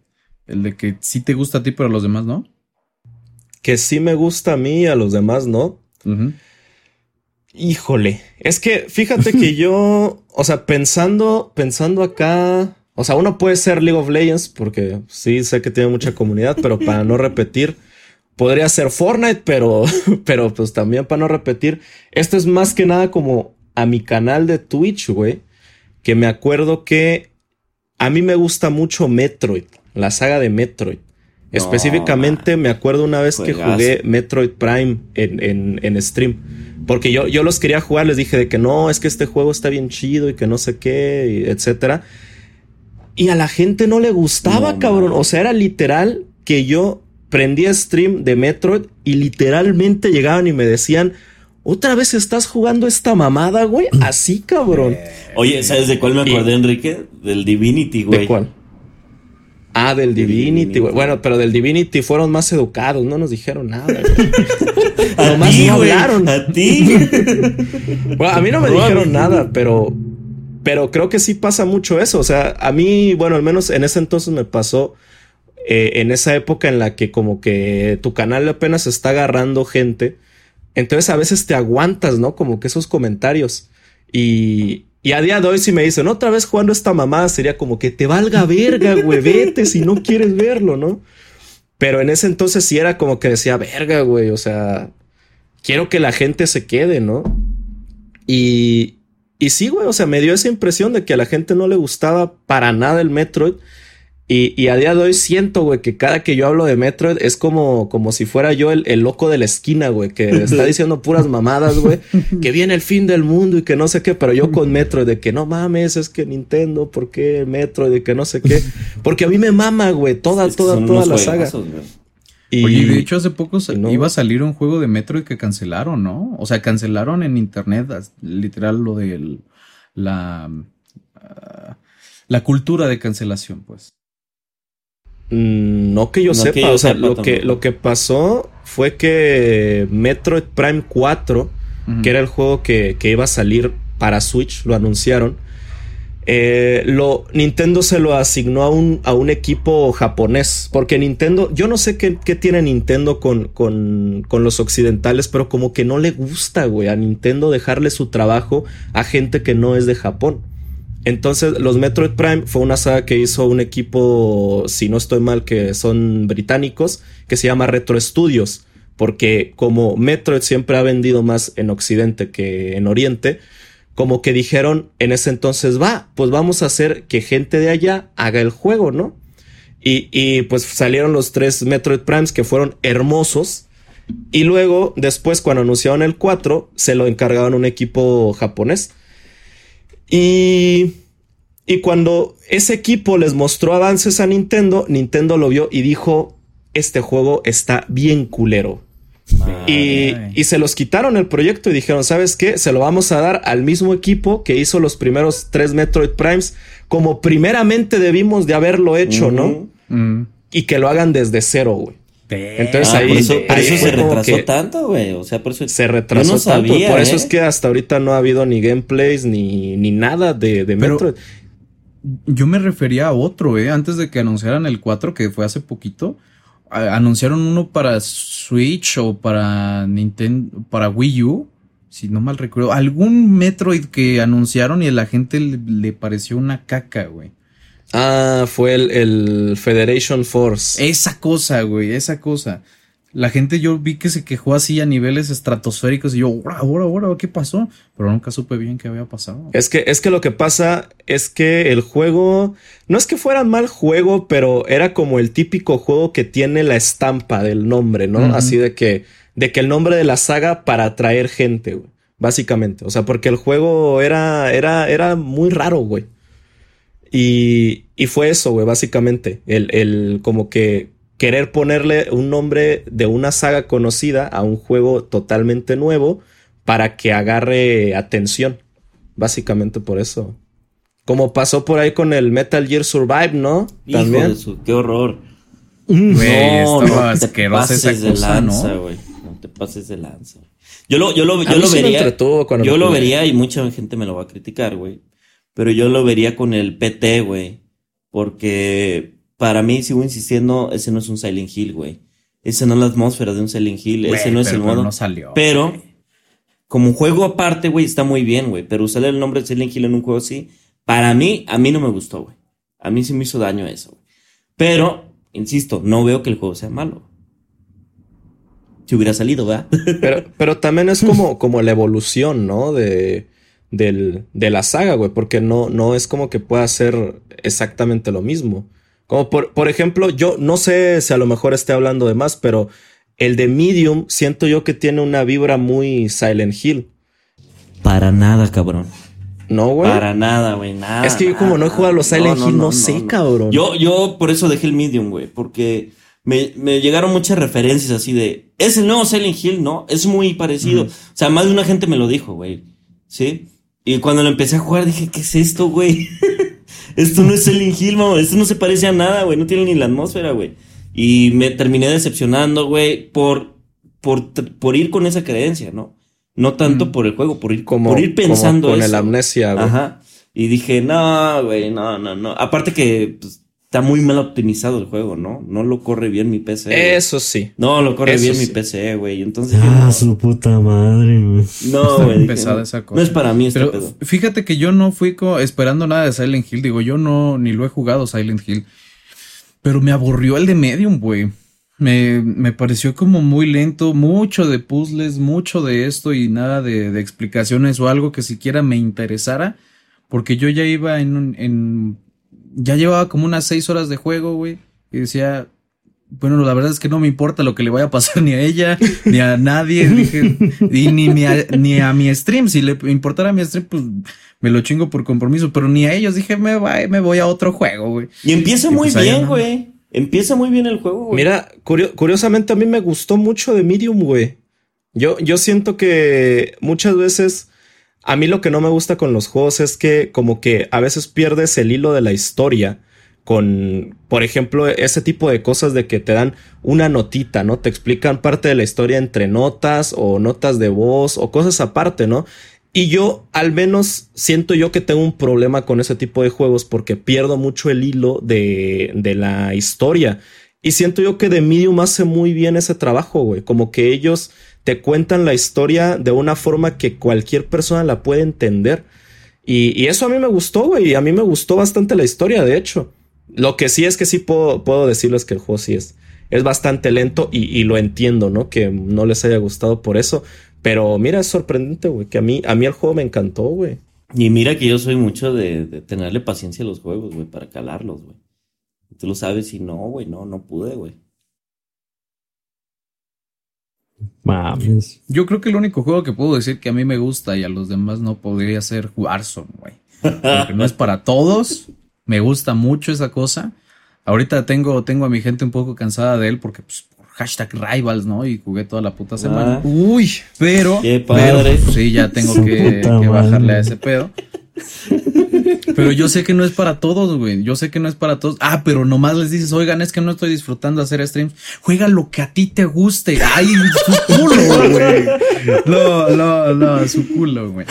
El de que sí te gusta a ti, pero a los demás no. Que sí me gusta a mí y a los demás no. Híjole, es que fíjate que yo, o sea, pensando, pensando acá, o sea, uno puede ser League of Legends porque sí sé que tiene mucha comunidad, pero para no repetir, podría ser Fortnite, pero, pero pues también para no repetir, esto es más que nada como a mi canal de Twitch, güey, que me acuerdo que a mí me gusta mucho Metroid la saga de Metroid. Específicamente me acuerdo una vez que jugué Metroid Prime en, en, stream. Porque yo, yo los quería jugar, les dije de que no, es que este juego está bien chido y que no sé qué, etcétera. Y a la gente no le gustaba, cabrón. O sea, era literal que yo prendía stream de Metroid y literalmente llegaban y me decían, otra vez estás jugando esta mamada, güey. Así, cabrón. Oye, ¿sabes de cuál me acordé, Enrique? Del Divinity, güey. ¿De cuál? Ah, del Divinity, güey. Bueno, pero del Divinity fueron más educados, no nos dijeron nada. a Nomás hablaron. A ti. bueno, a mí no me dijeron nada, pero, pero creo que sí pasa mucho eso. O sea, a mí, bueno, al menos en ese entonces me pasó eh, en esa época en la que como que tu canal apenas está agarrando gente. Entonces a veces te aguantas, ¿no? Como que esos comentarios. Y, y a día de hoy si me dicen otra vez jugando esta mamá, sería como que te valga verga, güey, vete si no quieres verlo, ¿no? Pero en ese entonces sí era como que decía, verga, güey, o sea, quiero que la gente se quede, ¿no? Y, y sí, güey, o sea, me dio esa impresión de que a la gente no le gustaba para nada el Metroid. Y, a día de hoy siento, güey, que cada que yo hablo de Metroid es como, como si fuera yo el, loco de la esquina, güey, que está diciendo puras mamadas, güey, que viene el fin del mundo y que no sé qué, pero yo con Metroid de que no mames, es que Nintendo, ¿por qué Metroid? De que no sé qué. Porque a mí me mama, güey, toda, toda, toda la saga. Y, Oye, de hecho hace poco iba a salir un juego de Metroid que cancelaron, ¿no? O sea, cancelaron en internet, literal, lo de la, ah, la cultura de cancelación, pues. Mm, no que yo sepa, o sea, lo que, lo que pasó fue que Metroid Prime 4, que era el juego que, iba a salir para Switch, lo anunciaron. Eh, lo, Nintendo se lo asignó a un, a un equipo japonés. Porque Nintendo, yo no sé qué, tiene Nintendo con, con, con, los occidentales, pero como que no le gusta, güey, a Nintendo dejarle su trabajo a gente que no es de Japón. Entonces, los Metroid Prime fue una saga que hizo un equipo, si no estoy mal, que son británicos, que se llama Retro Studios. Porque como Metroid siempre ha vendido más en Occidente que en Oriente, como que dijeron en ese entonces, va, pues vamos a hacer que gente de allá haga el juego, ¿no? Y, pues salieron los tres Metroid Primes que fueron hermosos. Y luego, después, cuando anunciaron el 4, se lo encargaron un equipo japonés. Y, y cuando ese equipo les mostró avances a Nintendo, Nintendo lo vio y dijo, este juego está bien culero. Y, y, se los quitaron el proyecto y dijeron, ¿sabes qué? Se lo vamos a dar al mismo equipo que hizo los primeros tres Metroid Primes, como primeramente debimos de haberlo hecho, ¿no? Y que lo hagan desde cero, güey. Entonces ah, ahí, por eso, se retrasó tanto, güey. O sea, por eso se retrasó tanto. Por eso es ¿eh? que hasta ahorita no ha habido ni gameplays ni, ni nada de, de Metroid. Yo me refería a otro, eh. Antes de que anunciaran el 4, que fue hace poquito. anunciaron uno para Switch o para Nintendo, para Wii U. Si no mal recuerdo. Algún Metroid que anunciaron y a la gente le, le pareció una caca, güey. Ah, fue el, Federation Force. Esa cosa, güey, esa cosa. La gente yo vi que se quejó así a niveles estratosféricos y yo, ahora, ahora, ¿qué pasó? Pero nunca supe bien qué había pasado. Es que, es que lo que pasa es que el juego, no es que fuera mal juego, pero era como el típico juego que tiene la estampa del nombre, ¿no? Así de que, de que el nombre de la saga para atraer gente, güey. Básicamente. O sea, porque el juego era, era, era muy raro, güey. Y, y fue eso, güey, básicamente. El, el como que querer ponerle un nombre de una saga conocida a un juego totalmente nuevo para que agarre atención. Básicamente por eso. Como pasó por ahí con el Metal Gear Survive, ¿no? También. qué horror. Güey, no, no te pases de lanza, güey. No te pases de lanza. Yo lo, yo lo, yo lo vería. Yo lo vería y mucha gente me lo va a criticar, güey. Pero yo lo vería con el PT, güey. Porque para mí, sigo insistiendo, ese no es un Silent Hill, güey. Ese no es la atmósfera de un Silent Hill. ese no es el modo. No salió, pero, como juego aparte, güey, está muy bien, güey. Pero usar el nombre de Silent Hill en un juego así, para mí, a mí no me gustó, güey. A mí sí me hizo daño eso, güey. Pero, insisto, no veo que el juego sea malo. Si hubiera salido, ¿verdad? pero, pero también es como, como la evolución, ¿no? De del, de la saga, güey, porque no, no es como que pueda ser exactamente lo mismo. Como por, por ejemplo, yo no sé si a lo mejor esté hablando de más, pero el de Medium siento yo que tiene una vibra muy Silent Hill. Para nada, cabrón. No, güey. Para nada, güey, nada. Es que yo como no he jugado a los Silent Hill, no, sé, cabrón. Yo, yo por eso dejé el Medium, güey, porque me, me, llegaron muchas referencias así de, es el nuevo Silent Hill, ¿no? Es muy parecido. O sea, más de una gente me lo dijo, güey. ¿Sí? Y cuando lo empecé a jugar dije, ¿qué es esto, güey? esto no es el Hill, mamá. Esto no se parece a nada, güey. No tiene ni la atmósfera, güey. Y me terminé decepcionando, güey, por, por, por ir con esa creencia, ¿no? No tanto mm. por el juego, por ir, como, por ir pensando como con el amnesia, güey. Ajá. Y dije, no, güey, no, no, no. Aparte que pues, está muy mal optimizado el juego, ¿no? No lo corre bien mi PC. Eso sí. No lo corre bien mi PC, güey. Entonces. Ah, su puta madre, güey. No, güey. No, es para mí este Pero Fíjate que yo no fui esperando nada de Silent Hill. Digo, yo no, ni lo he jugado Silent Hill. Pero me aburrió el de Medium, güey. Me, me pareció como muy lento, mucho de puzzles, mucho de esto y nada de, de explicaciones o algo que siquiera me interesara. Porque yo ya iba en, en ya llevaba como unas seis horas de juego, güey. Y decía, bueno, la verdad es que no me importa lo que le vaya a pasar ni a ella, ni a nadie. Dije, y ni, ni a mi stream. Si le importara a mi stream, pues me lo chingo por compromiso. Pero ni a ellos dije, me, voy, me voy a otro juego, güey. Y empieza muy pues bien, güey. Empieza muy bien el juego, güey. Mira, curiosamente a mí me gustó mucho de Medium, güey. Yo, yo siento que muchas veces a mí lo que no me gusta con los juegos es que como que a veces pierdes el hilo de la historia con, por ejemplo, ese tipo de cosas de que te dan una notita, ¿no? Te explican parte de la historia entre notas o notas de voz o cosas aparte, ¿no? Y yo al menos siento yo que tengo un problema con ese tipo de juegos porque pierdo mucho el hilo de, de la historia. Y siento yo que The Medium hace muy bien ese trabajo, güey. Como que ellos te cuentan la historia de una forma que cualquier persona la puede entender. Y, eso a mí me gustó, güey. A mí me gustó bastante la historia, de hecho. Lo que sí es que sí puedo, decirles que el juego sí es, es bastante lento y, lo entiendo, ¿no? Que no les haya gustado por eso. Pero mira, es sorprendente, güey. Que a mí, a mí el juego me encantó, güey. Y mira que yo soy mucho de, tenerle paciencia a los juegos, güey, para calarlos, güey. Tú lo sabes y no, güey, no, no pude, güey. Mames. Yo creo que el único juego que puedo decir que a mí me gusta y a los demás no podría ser Warzone, güey. Porque no es para todos. Me gusta mucho esa cosa. Ahorita tengo, tengo a mi gente un poco cansada de él porque, pues, por hashtag rivals, ¿no? Y jugué toda la puta semana. Ah. Uy, pero. Qué padre. sí, ya tengo que, que bajarle a ese pedo. Pero yo sé que no es para todos, güey. Yo sé que no es para todos. Ah, pero nomás les dices, oigan, es que no estoy disfrutando hacer streams. Juega lo que a ti te guste. Ay, su culo, güey. No, no, no, su culo, güey.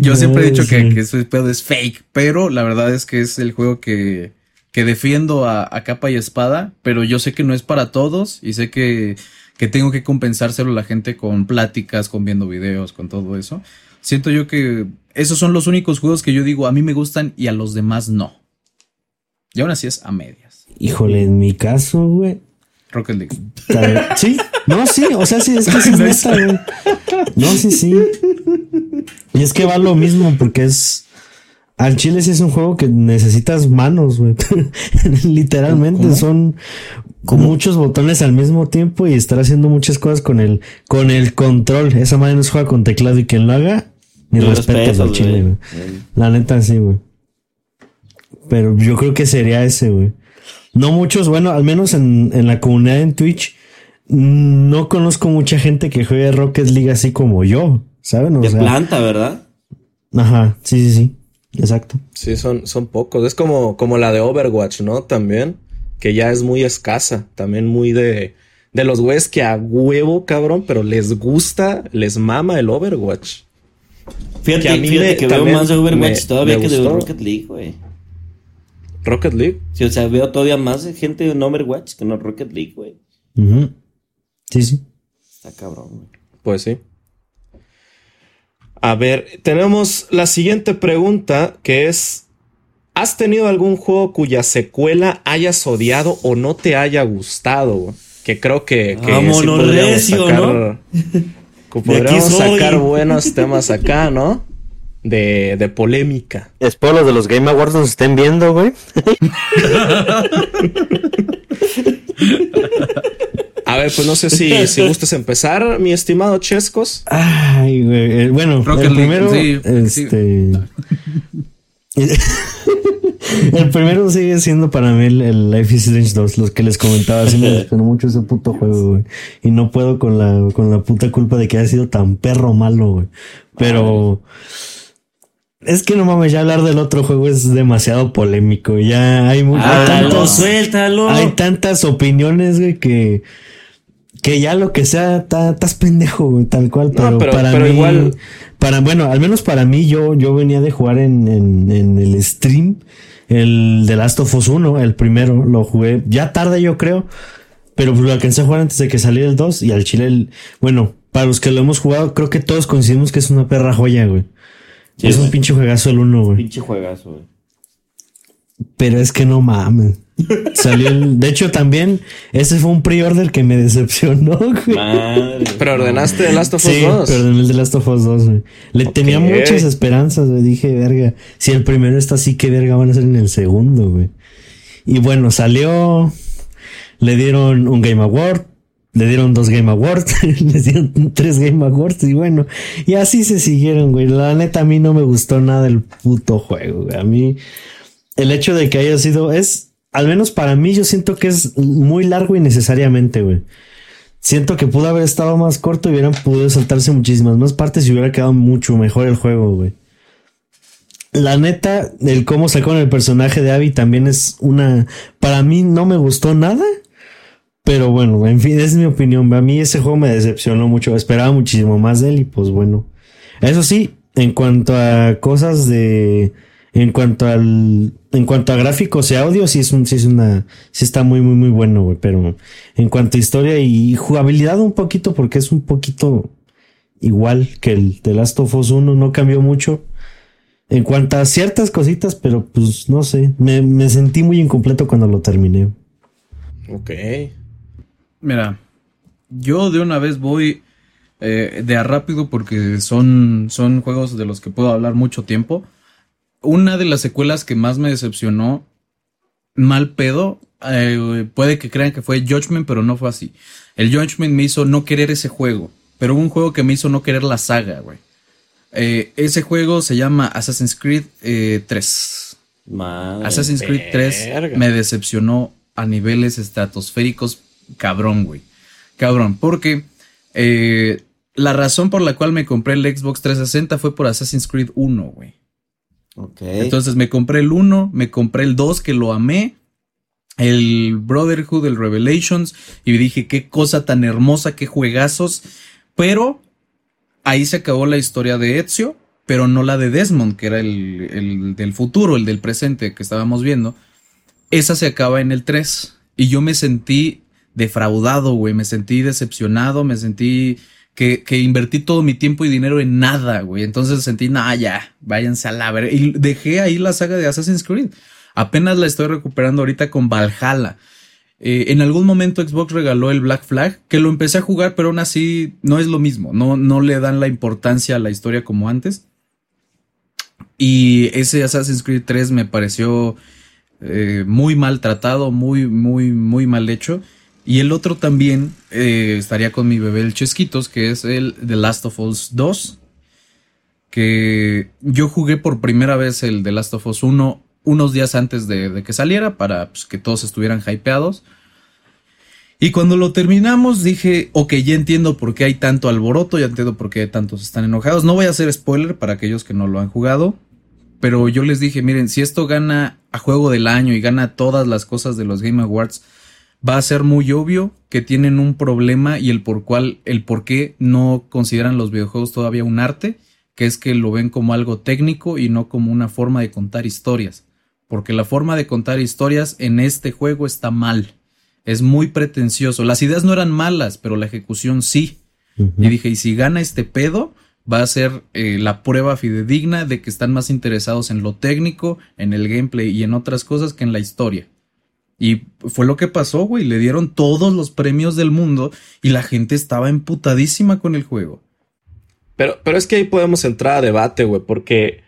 Yo siempre he dicho que, que ese pedo es fake, pero la verdad es que es el juego que, que defiendo a, a, capa y espada, pero yo sé que no es para todos y sé que, que tengo que compensárselo a la gente con pláticas, con viendo videos, con todo eso siento yo que esos son los únicos juegos que yo digo a mí me gustan y a los demás no. Y aún así es a medias. Híjole, en mi caso, güey. Rocket League. Sí, no, sí, o sea, sí, es que es neta, güey. No, sí, sí. Y es que va lo mismo porque es. Al chile sí es un juego que necesitas manos, güey. Literalmente son con muchos botones al mismo tiempo y estar haciendo muchas cosas con el, con el control. Esa madre no se juega con teclado y quien lo haga mi respeto al chile, güey. La neta sí, güey. Pero yo creo que sería ese, güey. No muchos, bueno, al menos en, en la comunidad en Twitch, no conozco mucha gente que juegue Rocket League así como yo, ¿saben? O de planta, ¿verdad? Ajá, sí, sí, sí. Exacto. Sí, son, son pocos. Es como, como la de Overwatch, ¿no? También. Que ya es muy escasa. También muy de. De los güeyes que a huevo, cabrón, pero les gusta, les mama el Overwatch. Fíjate, que a mí fíjate que veo más de Overwatch todavía que de Rocket League, güey. ¿Rocket League? Sí, o sea, veo todavía más gente en Overwatch que no Rocket League, güey. Sí, sí. Está cabrón, güey. Pues sí. A ver, tenemos la siguiente pregunta que es, ¿has tenido algún juego cuya secuela hayas odiado o no te haya gustado? Que creo que, que sí ¿no? Podríamos sacar buenos temas acá, ¿no? De, de polémica. Espero los de los Game Awards nos estén viendo, güey. A ver, pues no sé si, si gustas empezar, mi estimado Chescos. Ay, güey. Eh, bueno, el primero, sí, este... el primero sigue siendo para mí el, Life is Strange 2, los que les comentaba. Así me decepcionó mucho ese puto juego, güey. Y no puedo con la, con la puta culpa de que haya sido tan perro malo, güey. Pero. Es que no mames, ya hablar del otro juego es demasiado polémico. Ya hay mucho. Ah, suéltalo. Hay tantas opiniones, güey, que. Que ya lo que sea, estás pendejo, güey, tal cual. Pero, para mí. Igual... Para, bueno, al menos para mí, yo, yo venía de jugar en, en, en el stream el The Last of Us 1, el primero, lo jugué ya tarde yo creo, pero lo alcancé a jugar antes de que saliera el 2 y al chile el, bueno, para los que lo hemos jugado, creo que todos coincidimos que es una perra joya, güey. es un pinche juegazo el 1, güey. Pinche juegazo, güey. Pero es que no mames. Salió el, de hecho, también ese fue un pre-order que me decepcionó, güey. Madre. ¿Pero ordenaste The Last of Us sí, 2? Sí, ordené el The Last of Us 2, güey. Le tenía muchas esperanzas, güey. Dije, verga, si el primero está así, ¿qué verga van a hacer en el segundo, güey? Y bueno, salió. Le dieron un Game Award. Le dieron dos Game Awards, le dieron tres Game Awards y bueno, y así se siguieron, güey. La neta a mí no me gustó nada el puto juego, güey. A mí el hecho de que haya sido es al menos para mí, yo siento que es muy largo innecesariamente, güey. Siento que pudo haber estado más corto y hubieran podido saltarse muchísimas más partes y hubiera quedado mucho mejor el juego, güey. La neta, el cómo sacaron el personaje de Abby también es una. Para mí no me gustó nada. Pero bueno, en fin, es mi opinión. A mí ese juego me decepcionó mucho. Esperaba muchísimo más de él y pues bueno. Eso sí, en cuanto a cosas de en cuanto al, en cuanto a gráficos y audio, sí es un, sí es una, sí está muy, muy, muy bueno, güey. Pero en cuanto a historia y jugabilidad un poquito, porque es un poquito igual que el de Last of Us 1, no cambió mucho. En cuanto a ciertas cositas, pero pues no sé, me, me sentí muy incompleto cuando lo terminé. Ok. Mira, yo de una vez voy eh, de a rápido porque son, son juegos de los que puedo hablar mucho tiempo. Una de las secuelas que más me decepcionó, mal pedo, eh, puede que crean que fue Judgment, pero no fue así. El Judgment me hizo no querer ese juego, pero hubo un juego que me hizo no querer la saga, güey. Eh, ese juego se llama Assassin's Creed 3. Assassin's Creed 3 me decepcionó a niveles estratosféricos, cabrón, güey. Cabrón, porque eh, la razón por la cual me compré el Xbox 360 fue por Assassin's Creed 1, güey. Entonces me compré el 1, me compré el 2 que lo amé, el Brotherhood, el Revelations, y dije, qué cosa tan hermosa, qué juegazos. Pero ahí se acabó la historia de Ezio, pero no la de Desmond, que era el, el del futuro, el del presente que estábamos viendo. Esa se acaba en el 3. Y yo me sentí defraudado, güey. Me sentí decepcionado, me sentí que, que, invertí todo mi tiempo y dinero en nada, güey. Entonces sentí, nah, ya, váyanse a la ver. Y dejé ahí la saga de Assassin's Creed. Apenas la estoy recuperando ahorita con Valhalla. Eh, en algún momento Xbox regaló el Black Flag, que lo empecé a jugar, pero aún así no es lo mismo. No, no le dan la importancia a la historia como antes. Y ese Assassin's Creed 3 me pareció eh, muy mal tratado, muy, muy, muy mal hecho. Y el otro también eh, estaría con mi bebé el Chesquitos, que es el The Last of Us 2. Que yo jugué por primera vez el The Last of Us 1 unos días antes de, que saliera para pues, que todos estuvieran hypeados. Y cuando lo terminamos dije, ok, ya entiendo por qué hay tanto alboroto, ya entiendo por qué tantos están enojados. No voy a hacer spoiler para aquellos que no lo han jugado, pero yo les dije, miren, si esto gana a juego del año y gana todas las cosas de los Game Awards, va a ser muy obvio que tienen un problema y el por cual, el por qué no consideran los videojuegos todavía un arte, que es que lo ven como algo técnico y no como una forma de contar historias. Porque la forma de contar historias en este juego está mal. Es muy pretencioso. Las ideas no eran malas, pero la ejecución sí. Y dije, y si gana este pedo, va a ser eh, la prueba fidedigna de que están más interesados en lo técnico, en el gameplay y en otras cosas que en la historia. Y fue lo que pasó, güey. Le dieron todos los premios del mundo y la gente estaba emputadísima con el juego. Pero, pero es que ahí podemos entrar a debate, güey, porque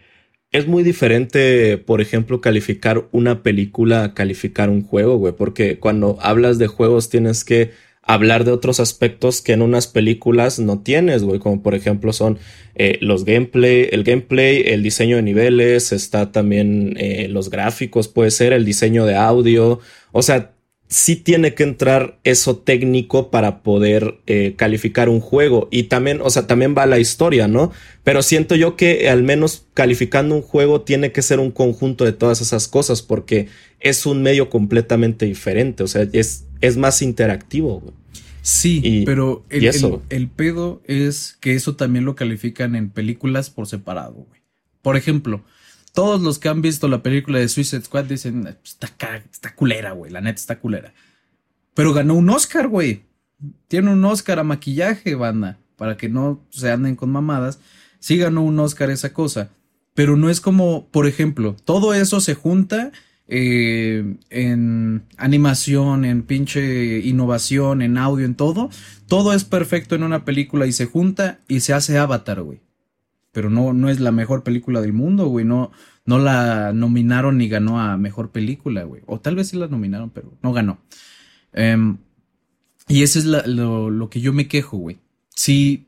es muy diferente, por ejemplo, calificar una película a calificar un juego, güey, porque cuando hablas de juegos tienes que hablar de otros aspectos que en unas películas no tienes, güey, como por ejemplo son eh, los gameplay, el gameplay, el diseño de niveles, está también eh, los gráficos, puede ser el diseño de audio, o sea, sí tiene que entrar eso técnico para poder eh, calificar un juego y también, o sea, también va la historia, ¿no? Pero siento yo que al menos calificando un juego tiene que ser un conjunto de todas esas cosas porque es un medio completamente diferente, o sea, es es más interactivo. Sí, pero el, El, pedo es que eso también lo califican en películas por separado, güey. Por ejemplo, todos los que han visto la película de Suicide Squad dicen, está, está culera, güey, la neta está culera. Pero ganó un Oscar, güey. Tiene un Oscar a maquillaje, banda, para que no se anden con mamadas. Sí ganó un Oscar esa cosa. Pero no es como, por ejemplo, todo eso se junta eh, en animación, en pinche innovación, en audio, en todo. Todo es perfecto en una película y se junta y se hace Avatar, güey. Pero no, no es la mejor película del mundo, güey. No, no la nominaron ni ganó a mejor película, güey. O tal vez sí la nominaron, pero no ganó. Em, y eso es lo, lo, que yo me quejo, güey. Si,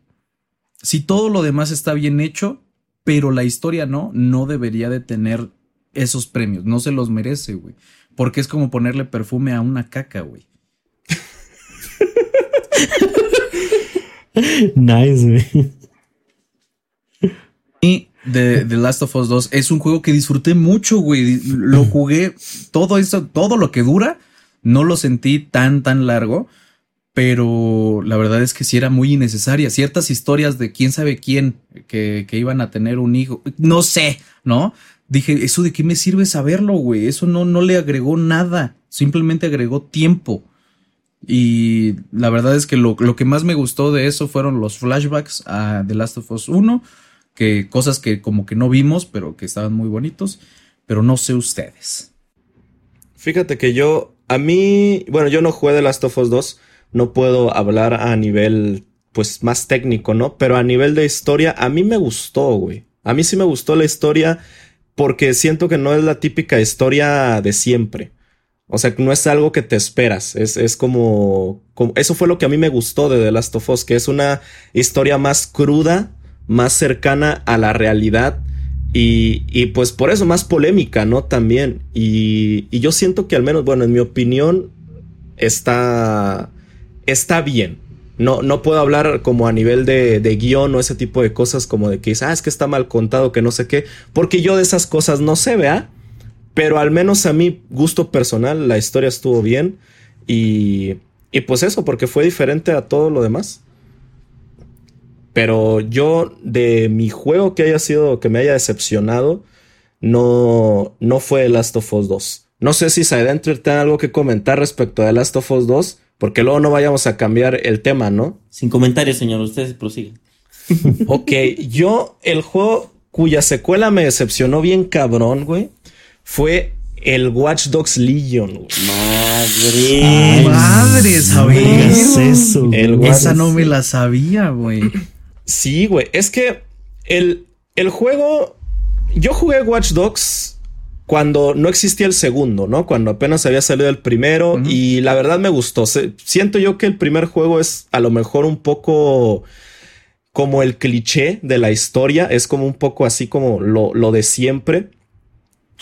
si todo lo demás está bien hecho, pero la historia no, no debería de tener esos premios. No se los merece, güey. Porque es como ponerle perfume a una caca, güey. nice, güey. Y The, The, Last of Us 2 es un juego que disfruté mucho, güey. Lo jugué todo eso, todo lo que dura. No lo sentí tan, tan largo. Pero la verdad es que sí era muy innecesaria. Ciertas historias de quién sabe quién que, que iban a tener un hijo. No sé, ¿no? dije, ¿eso de qué me sirve saberlo, güey? Eso no, no le agregó nada, simplemente agregó tiempo. Y la verdad es que lo, que más me gustó de eso fueron los flashbacks a The Last of Us 1, que cosas que como que no vimos, pero que estaban muy bonitos, pero no sé ustedes. Fíjate que yo, a mí, bueno, yo no jugué The Last of Us 2, no puedo hablar a nivel, pues, más técnico, ¿no? Pero a nivel de historia, a mí me gustó, güey. A mí sí me gustó la historia porque siento que no es la típica historia de siempre. O sea, no es algo que te esperas. Es, como, como, Eso fue lo que a mí me gustó de The Last of Us, que es una historia más cruda, más cercana a la realidad. Y, y pues por eso más polémica, ¿no? También. Y, y, yo siento que al menos, bueno, en mi opinión, está, está bien. No, no puedo hablar como a nivel de, de guion o ese tipo de cosas como de que ah, es que está mal contado, que no sé qué, porque yo de esas cosas no sé, vea. Pero al menos a mi gusto personal, la historia estuvo bien. Y, y pues eso, porque fue diferente a todo lo demás. Pero yo, de mi juego que haya sido, que me haya decepcionado, no, no fue Last of Us 2. No sé si Sidentre tiene algo que comentar respecto a The Last of Us 2, porque luego no vayamos a cambiar el tema, ¿no? Sin comentarios, señor, ustedes prosiguen. ok, yo, el juego cuya secuela me decepcionó bien cabrón, güey, fue el Watch Dogs Legion. Madre. madre, ¿sabías eso? Esa no me la sabía, güey. Sí, güey. Es que el, el juego. Yo jugué Watch Dogs cuando no existía el segundo, ¿no? Cuando apenas había salido el primero. Y la verdad me gustó. siento yo que el primer juego es a lo mejor un poco como el cliché de la historia. Es como un poco así como lo, lo de siempre.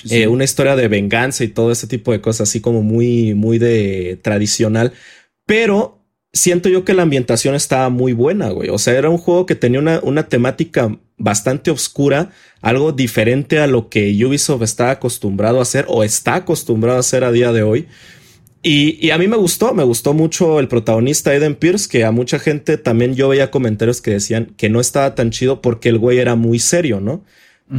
Eh, una historia de venganza y todo ese tipo de cosas, así como muy, muy de tradicional. Pero siento yo que la ambientación estaba muy buena, güey. O sea, era un juego que tenía una, una temática bastante oscura, algo diferente a lo que Ubisoft está acostumbrado a hacer o está acostumbrado a hacer a día de hoy. Y, y, a mí me gustó, me gustó mucho el protagonista Eden Pierce, que a mucha gente también yo veía comentarios que decían que no estaba tan chido porque el güey era muy serio, ¿no?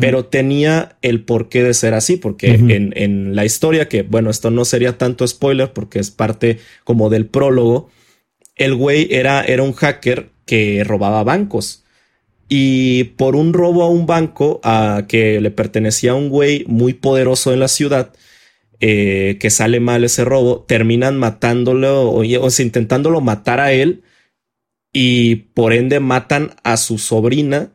pero tenía el porqué de ser así, porque en, en, la historia, que bueno, esto no sería tanto spoiler porque es parte como del prólogo, el güey era, era un hacker que robaba bancos. Y por un robo a un banco a que le pertenecía a un güey muy poderoso en la ciudad, eh, que sale mal ese robo, terminan matándolo o, o sea, intentándolo matar a él y por ende matan a su sobrina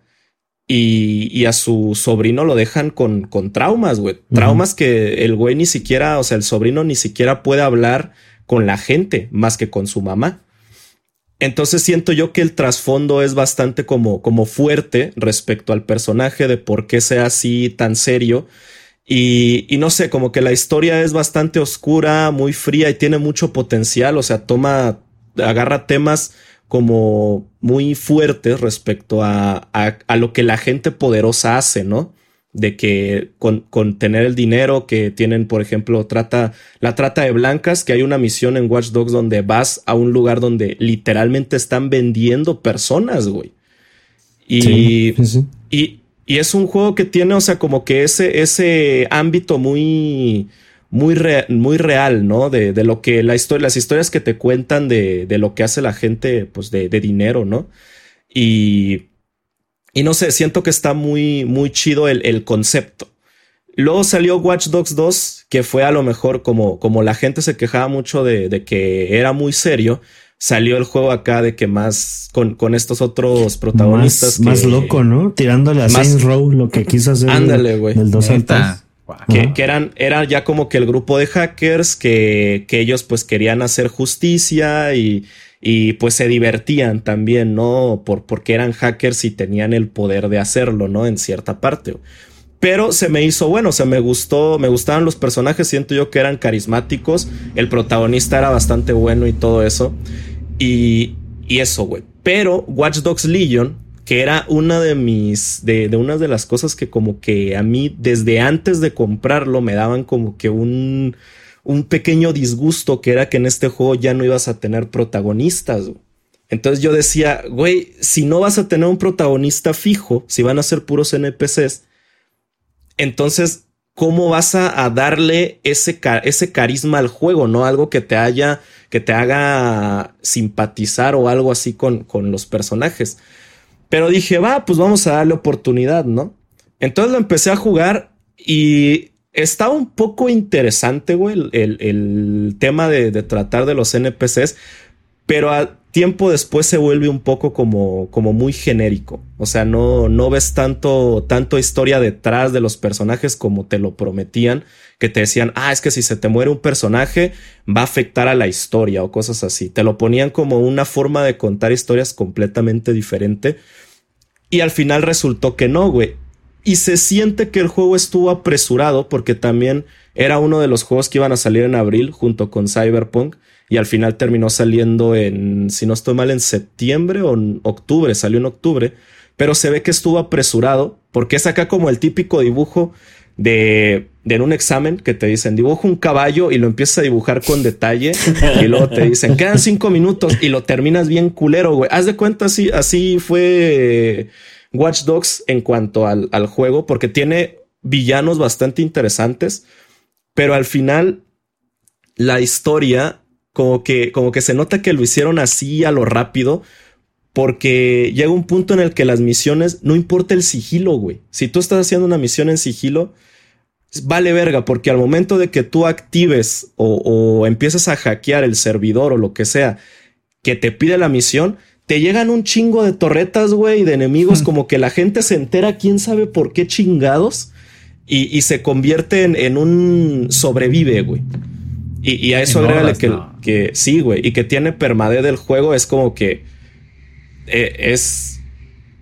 y, a su sobrino lo dejan con, con traumas, güey. Traumas que el güey ni siquiera, o sea, el sobrino ni siquiera puede hablar con la gente más que con su mamá. Entonces siento yo que el trasfondo es bastante como, como fuerte respecto al personaje de por qué sea así tan serio. Y, no sé, como que la historia es bastante oscura, muy fría y tiene mucho potencial. O sea, toma, agarra temas como muy fuertes respecto a, a, lo que la gente poderosa hace, ¿no? De que con, con, tener el dinero que tienen, por ejemplo, trata, la trata de blancas, que hay una misión en Watch Dogs donde vas a un lugar donde literalmente están vendiendo personas, güey. Y, y, y es un juego que tiene, o sea, como que ese, ese ámbito muy, muy, muy real, ¿no? De, de, lo que la historia, las historias que te cuentan de, de lo que hace la gente, pues de, de, dinero, ¿no? Y, y no sé, siento que está muy, muy chido el, el, concepto. Luego salió Watch Dogs 2, que fue a lo mejor como, como la gente se quejaba mucho de, de que era muy serio. Salió el juego acá de que más con, con estos otros protagonistas. Más, loco, ¿no? Tirándole a Saints Row lo que quiso hacer. Ándale, güey. Del 2 al que, que, eran, era ya como que el grupo de hackers que, que ellos pues querían hacer justicia y, y pues se divertían también, ¿no? Por, porque eran hackers y tenían el poder de hacerlo, ¿no? En cierta parte. Pero se me hizo bueno, o sea, me gustó, me gustaban los personajes, siento yo que eran carismáticos, el protagonista era bastante bueno y todo eso. Y, y eso, güey. Pero Watch Dogs Legion que era una de mis, de, de unas de las cosas que como que a mí desde antes de comprarlo me daban como que un, un pequeño disgusto que era que en este juego ya no ibas a tener protagonistas. Entonces yo decía, güey, si no vas a tener un protagonista fijo, si van a ser puros NPCs, entonces, ¿cómo vas a, darle ese, ese carisma al juego? No algo que te haya, que te haga simpatizar o algo así con, con los personajes. Pero dije, va, pues vamos a darle oportunidad, ¿no? Entonces lo empecé a jugar y estaba un poco interesante, güey, el, tema de, tratar de los NPCs, pero tiempo después se vuelve un poco como, como muy genérico. O sea, no, no ves tanto, tanto historia detrás de los personajes como te lo prometían, que te decían, ah, es que si se te muere un personaje va a afectar a la historia o cosas así. Te lo ponían como una forma de contar historias completamente diferente. Y al final resultó que no, güey. Y se siente que el juego estuvo apresurado porque también era uno de los juegos que iban a salir en abril junto con Cyberpunk y al final terminó saliendo en, si no estoy mal, en septiembre o en octubre, salió en octubre, pero se ve que estuvo apresurado porque es acá como el típico dibujo de, de en un examen que te dicen dibujo un caballo y lo empiezas a dibujar con detalle y luego te dicen quedan cinco minutos y lo terminas bien culero, güey. Haz de cuenta, así, así fue Watch Dogs en cuanto al, al juego porque tiene villanos bastante interesantes, pero al final la historia como que, como que se nota que lo hicieron así a lo rápido, porque llega un punto en el que las misiones, no importa el sigilo, güey. Si tú estás haciendo una misión en sigilo, vale verga, porque al momento de que tú actives o, o empiezas a hackear el servidor o lo que sea que te pide la misión, te llegan un chingo de torretas, güey, de enemigos, como que la gente se entera, quién sabe por qué chingados, y, y se convierte en, en un sobrevive, güey. Y, a eso agrégale que, que sí, güey, y que tiene permadez del juego, es como que eh, es,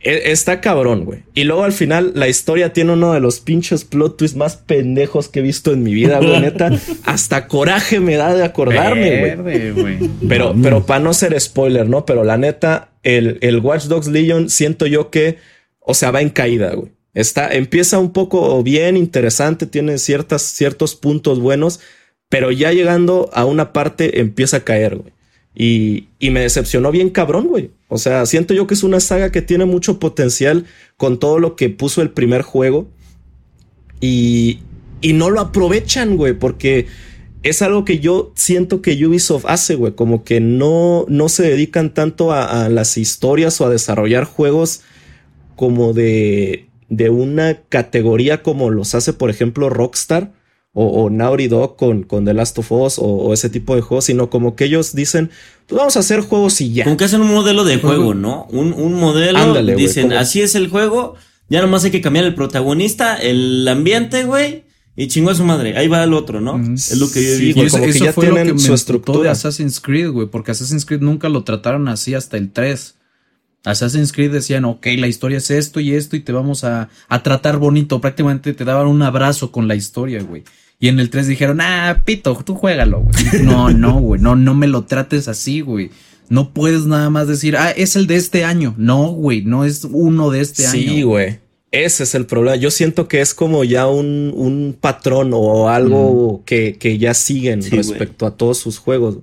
Está cabrón, güey. Y luego al final la historia tiene uno de los pinches plot twists más pendejos que he visto en mi vida, güey. Neta, hasta coraje me da de acordarme, güey. Pero, pero para no ser spoiler, ¿no? Pero la neta, el, el Watch Dogs Legion siento yo que, o sea, va en caída, güey. Está, empieza un poco bien interesante, tiene ciertas, ciertos puntos buenos, pero ya llegando a una parte empieza a caer, güey. Y, y, me decepcionó bien cabrón, güey. O sea, siento yo que es una saga que tiene mucho potencial con todo lo que puso el primer juego. Y, y no lo aprovechan, güey, porque es algo que yo siento que Ubisoft hace, güey. Como que no, no se dedican tanto a, a, las historias o a desarrollar juegos como de, de una categoría como los hace, por ejemplo, Rockstar o, o Naughty Dog con, con The Last of Us o, ese tipo de juegos, sino como que ellos dicen, pues vamos a hacer juegos y ya. Como que hacen un modelo de juego, ¿no? Un, un modelo, dicen, así es el juego, ya nomás hay que cambiar el protagonista, el ambiente, güey. Y chingó a su madre. Ahí va el otro, ¿no? Es lo que yo sí, como que ya fue tienen su estructura de Assassin's Creed, güey. Porque Assassin's Creed nunca lo trataron así hasta el 3. Assassin's Creed decían, ok, la historia es esto y esto y te vamos a, a tratar bonito. Prácticamente te daban un abrazo con la historia, güey. Y en el 3 dijeron, ah, pito, tú juégalo, güey. No, no, güey, no, no me lo trates así, güey. No puedes nada más decir, ah, es el de este año. No, güey, no es uno de este año. Sí, güey. Ese es el problema. Yo siento que es como ya un, un patrón o algo mm. que, que, ya siguen respecto a todos sus juegos.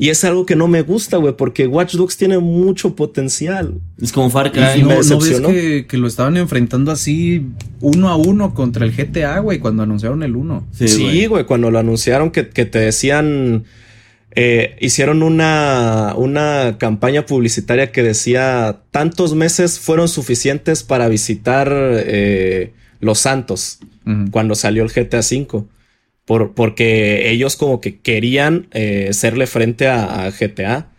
Y es algo que no me gusta, güey, porque Watch Dogs tiene mucho potencial. Es como Far Cry. Y no, ¿no ves que, que, lo estaban enfrentando así uno a uno contra el GTA, güey, cuando anunciaron el 1. Sí, güey, cuando lo anunciaron que, que te decían... Eh, hicieron una, una campaña publicitaria que decía tantos meses fueron suficientes para visitar eh, Los Santos uh -huh. cuando salió el GTA V por, porque ellos como que querían eh, serle frente a, a, GTA.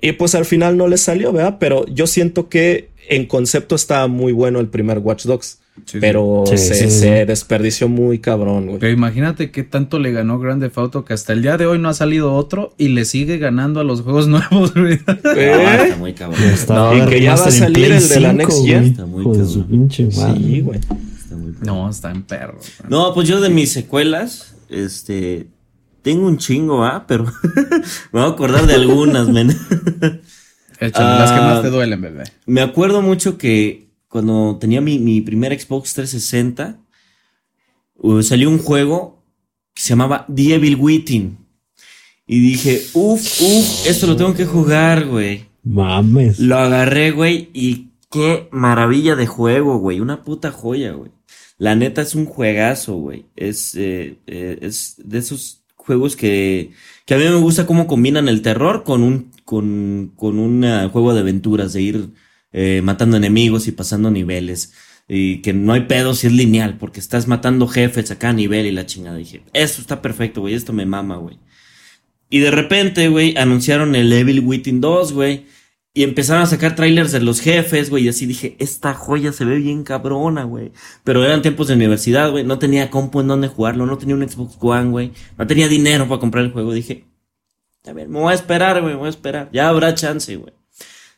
Y pues al final no les salió, ¿verdad? Pero yo siento que en concepto estaba muy bueno el primer Watch Dogs. Sí, pero sí. Se, sí, se, desperdició muy cabrón, güey. Pero imagínate qué tanto le ganó Grand Theft Auto que hasta el día de hoy no ha salido otro y le sigue ganando a los juegos nuevos, güey. ¿Eh? No, está muy cabrón. No, y que ya va a salir el de la Next Gen. Está muy cabrón. Sí, güey. No, está en perro. No, pues yo de mis secuelas, este, tengo un chingo, ¿ah? Pero me voy a acordar de algunas, men. Échale, las que más te duelen, bebé. Me acuerdo mucho que cuando tenía mi, mi primer Xbox 360, uh, salió un juego que se llamaba The Evil Within. Y dije, uff, uff, esto lo tengo que jugar, güey. Mames. Lo agarré, güey, y qué maravilla de juego, güey. Una puta joya, güey. La neta es un juegazo, güey. Es, eh, eh, es de esos juegos que, que a mí me gusta cómo combinan el terror con un, con, con un uh, juego de aventuras, de ir eh, matando enemigos y pasando niveles. Y que no hay pedo si es lineal, porque estás matando jefes a cada nivel y la chingada. dije, eso está perfecto, güey, esto me mama, güey. Y de repente, güey, anunciaron el Evil Within 2, güey. Y empezaron a sacar trailers de los jefes, güey. Y así dije, esta joya se ve bien cabrona, güey. Pero eran tiempos de universidad, güey. No tenía compu en donde jugarlo. No tenía un Xbox One, güey. No tenía dinero para comprar el juego. Dije, a ver, me voy a esperar, güey. Me voy a esperar. Ya habrá chance, güey.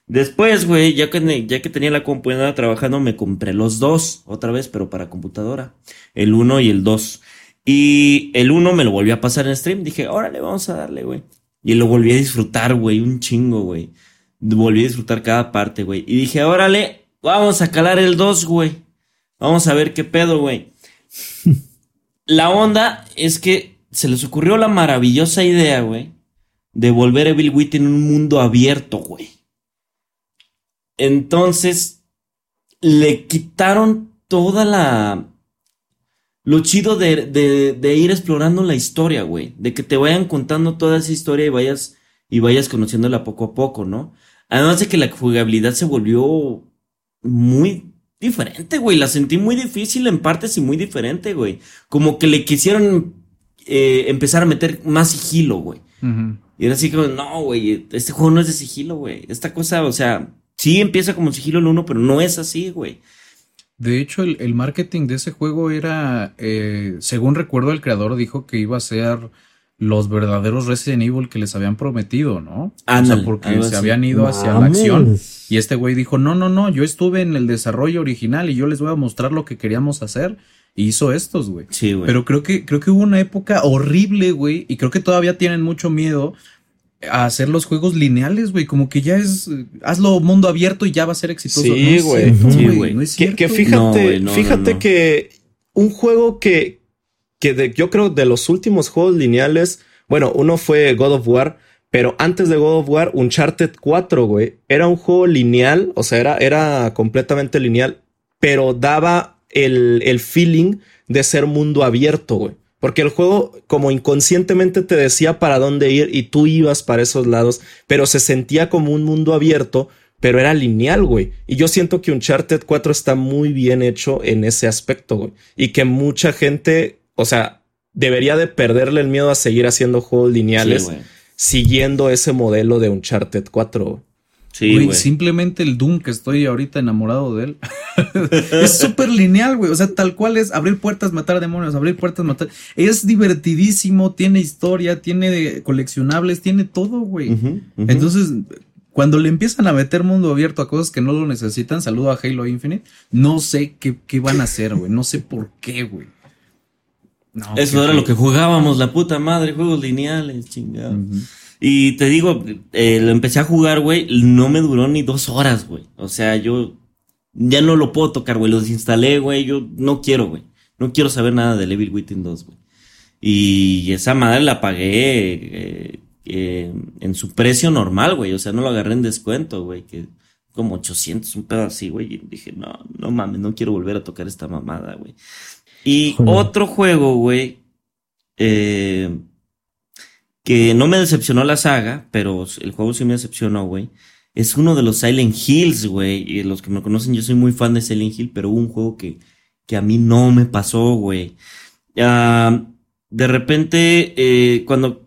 Después, güey, ya que, ya que tenía la compu trabajando, me compré los dos. Otra vez, pero para computadora. El 1 y el 2. Y el 1 me lo volví a pasar en stream. Dije, órale, vamos a darle, güey. Y lo volví a disfrutar, güey. Un chingo, güey. Volví a disfrutar cada parte, güey. Y dije, órale, vamos a calar el 2, güey. Vamos a ver qué pedo, güey. la onda es que se les ocurrió la maravillosa idea, güey, de volver a Evil Within en un mundo abierto, güey. Entonces, le quitaron toda la... Lo chido de, de, de ir explorando la historia, güey. De que te vayan contando toda esa historia y vayas, y vayas conociéndola poco a poco, ¿no? Además de que la jugabilidad se volvió muy diferente, güey. La sentí muy difícil en partes y muy diferente, güey. Como que le quisieron eh, empezar a meter más sigilo, güey. Y era así como, no, güey, este juego no es de sigilo, güey. Esta cosa, o sea, sí empieza como sigilo el uno, pero no es así, güey. De hecho, el, marketing de ese juego era, eh, según recuerdo, el creador dijo que iba a ser los verdaderos Resident Evil que les habían prometido, ¿no? o sea, porque se habían ido hacia la acción. Y este güey dijo, no, no, no, yo estuve en el desarrollo original y yo les voy a mostrar lo que queríamos hacer. Y hizo estos, güey. Sí, güey. Pero creo que, creo que hubo una época horrible, güey. Y creo que todavía tienen mucho miedo a hacer los juegos lineales, güey. Como que ya es, hazlo mundo abierto y ya va a ser exitoso. Sí, güey. sí, güey. No es que, que, fíjate, fíjate que un juego que, que yo creo de los últimos juegos lineales, bueno, uno fue God of War, pero antes de God of War, Uncharted 4, güey, era un juego lineal, o sea, era, era completamente lineal, pero daba el, el feeling de ser mundo abierto, güey. Porque el juego como inconscientemente te decía para dónde ir y tú ibas para esos lados, pero se sentía como un mundo abierto, pero era lineal, güey. Y yo siento que Uncharted 4 está muy bien hecho en ese aspecto, güey. Y que mucha gente o sea, debería de perderle el miedo a seguir haciendo juegos lineales siguiendo ese modelo de Uncharted 4. Sí, güey, simplemente el Doom que estoy ahorita enamorado de él. es súper lineal, güey. O sea, tal cual es abrir puertas, matar demonios, abrir puertas, matar. Es divertidísimo, tiene historia, tiene coleccionables, tiene todo, güey. Entonces, cuando le empiezan a meter mundo abierto a cosas que no lo necesitan, saludo a Halo Infinite, no sé qué, qué van a hacer, güey. No sé por qué, güey. Eso era lo que jugábamos, la puta madre, juegos lineales, chingado. Y te digo, eh, lo empecé a jugar, güey, no me duró ni dos horas, güey. O sea, yo ya no lo puedo tocar, güey, lo desinstalé, güey, yo no quiero, güey. No quiero saber nada de Evil Within 2, güey. Y esa madre la pagué eh, eh, en su precio normal, güey. O sea, no lo agarré en descuento, güey, que como 800, un pedo así, güey. Y dije, no, no mames, no quiero volver a tocar esta mamada, güey. Y otro juego, güey, eh, que no me decepcionó la saga, pero el juego sí me decepcionó, güey. Es uno de los Silent Hills, güey. Y los que me conocen, yo soy muy fan de Silent Hill, pero hubo un juego que, que a mí no me pasó, güey. Ah, de repente, eh, cuando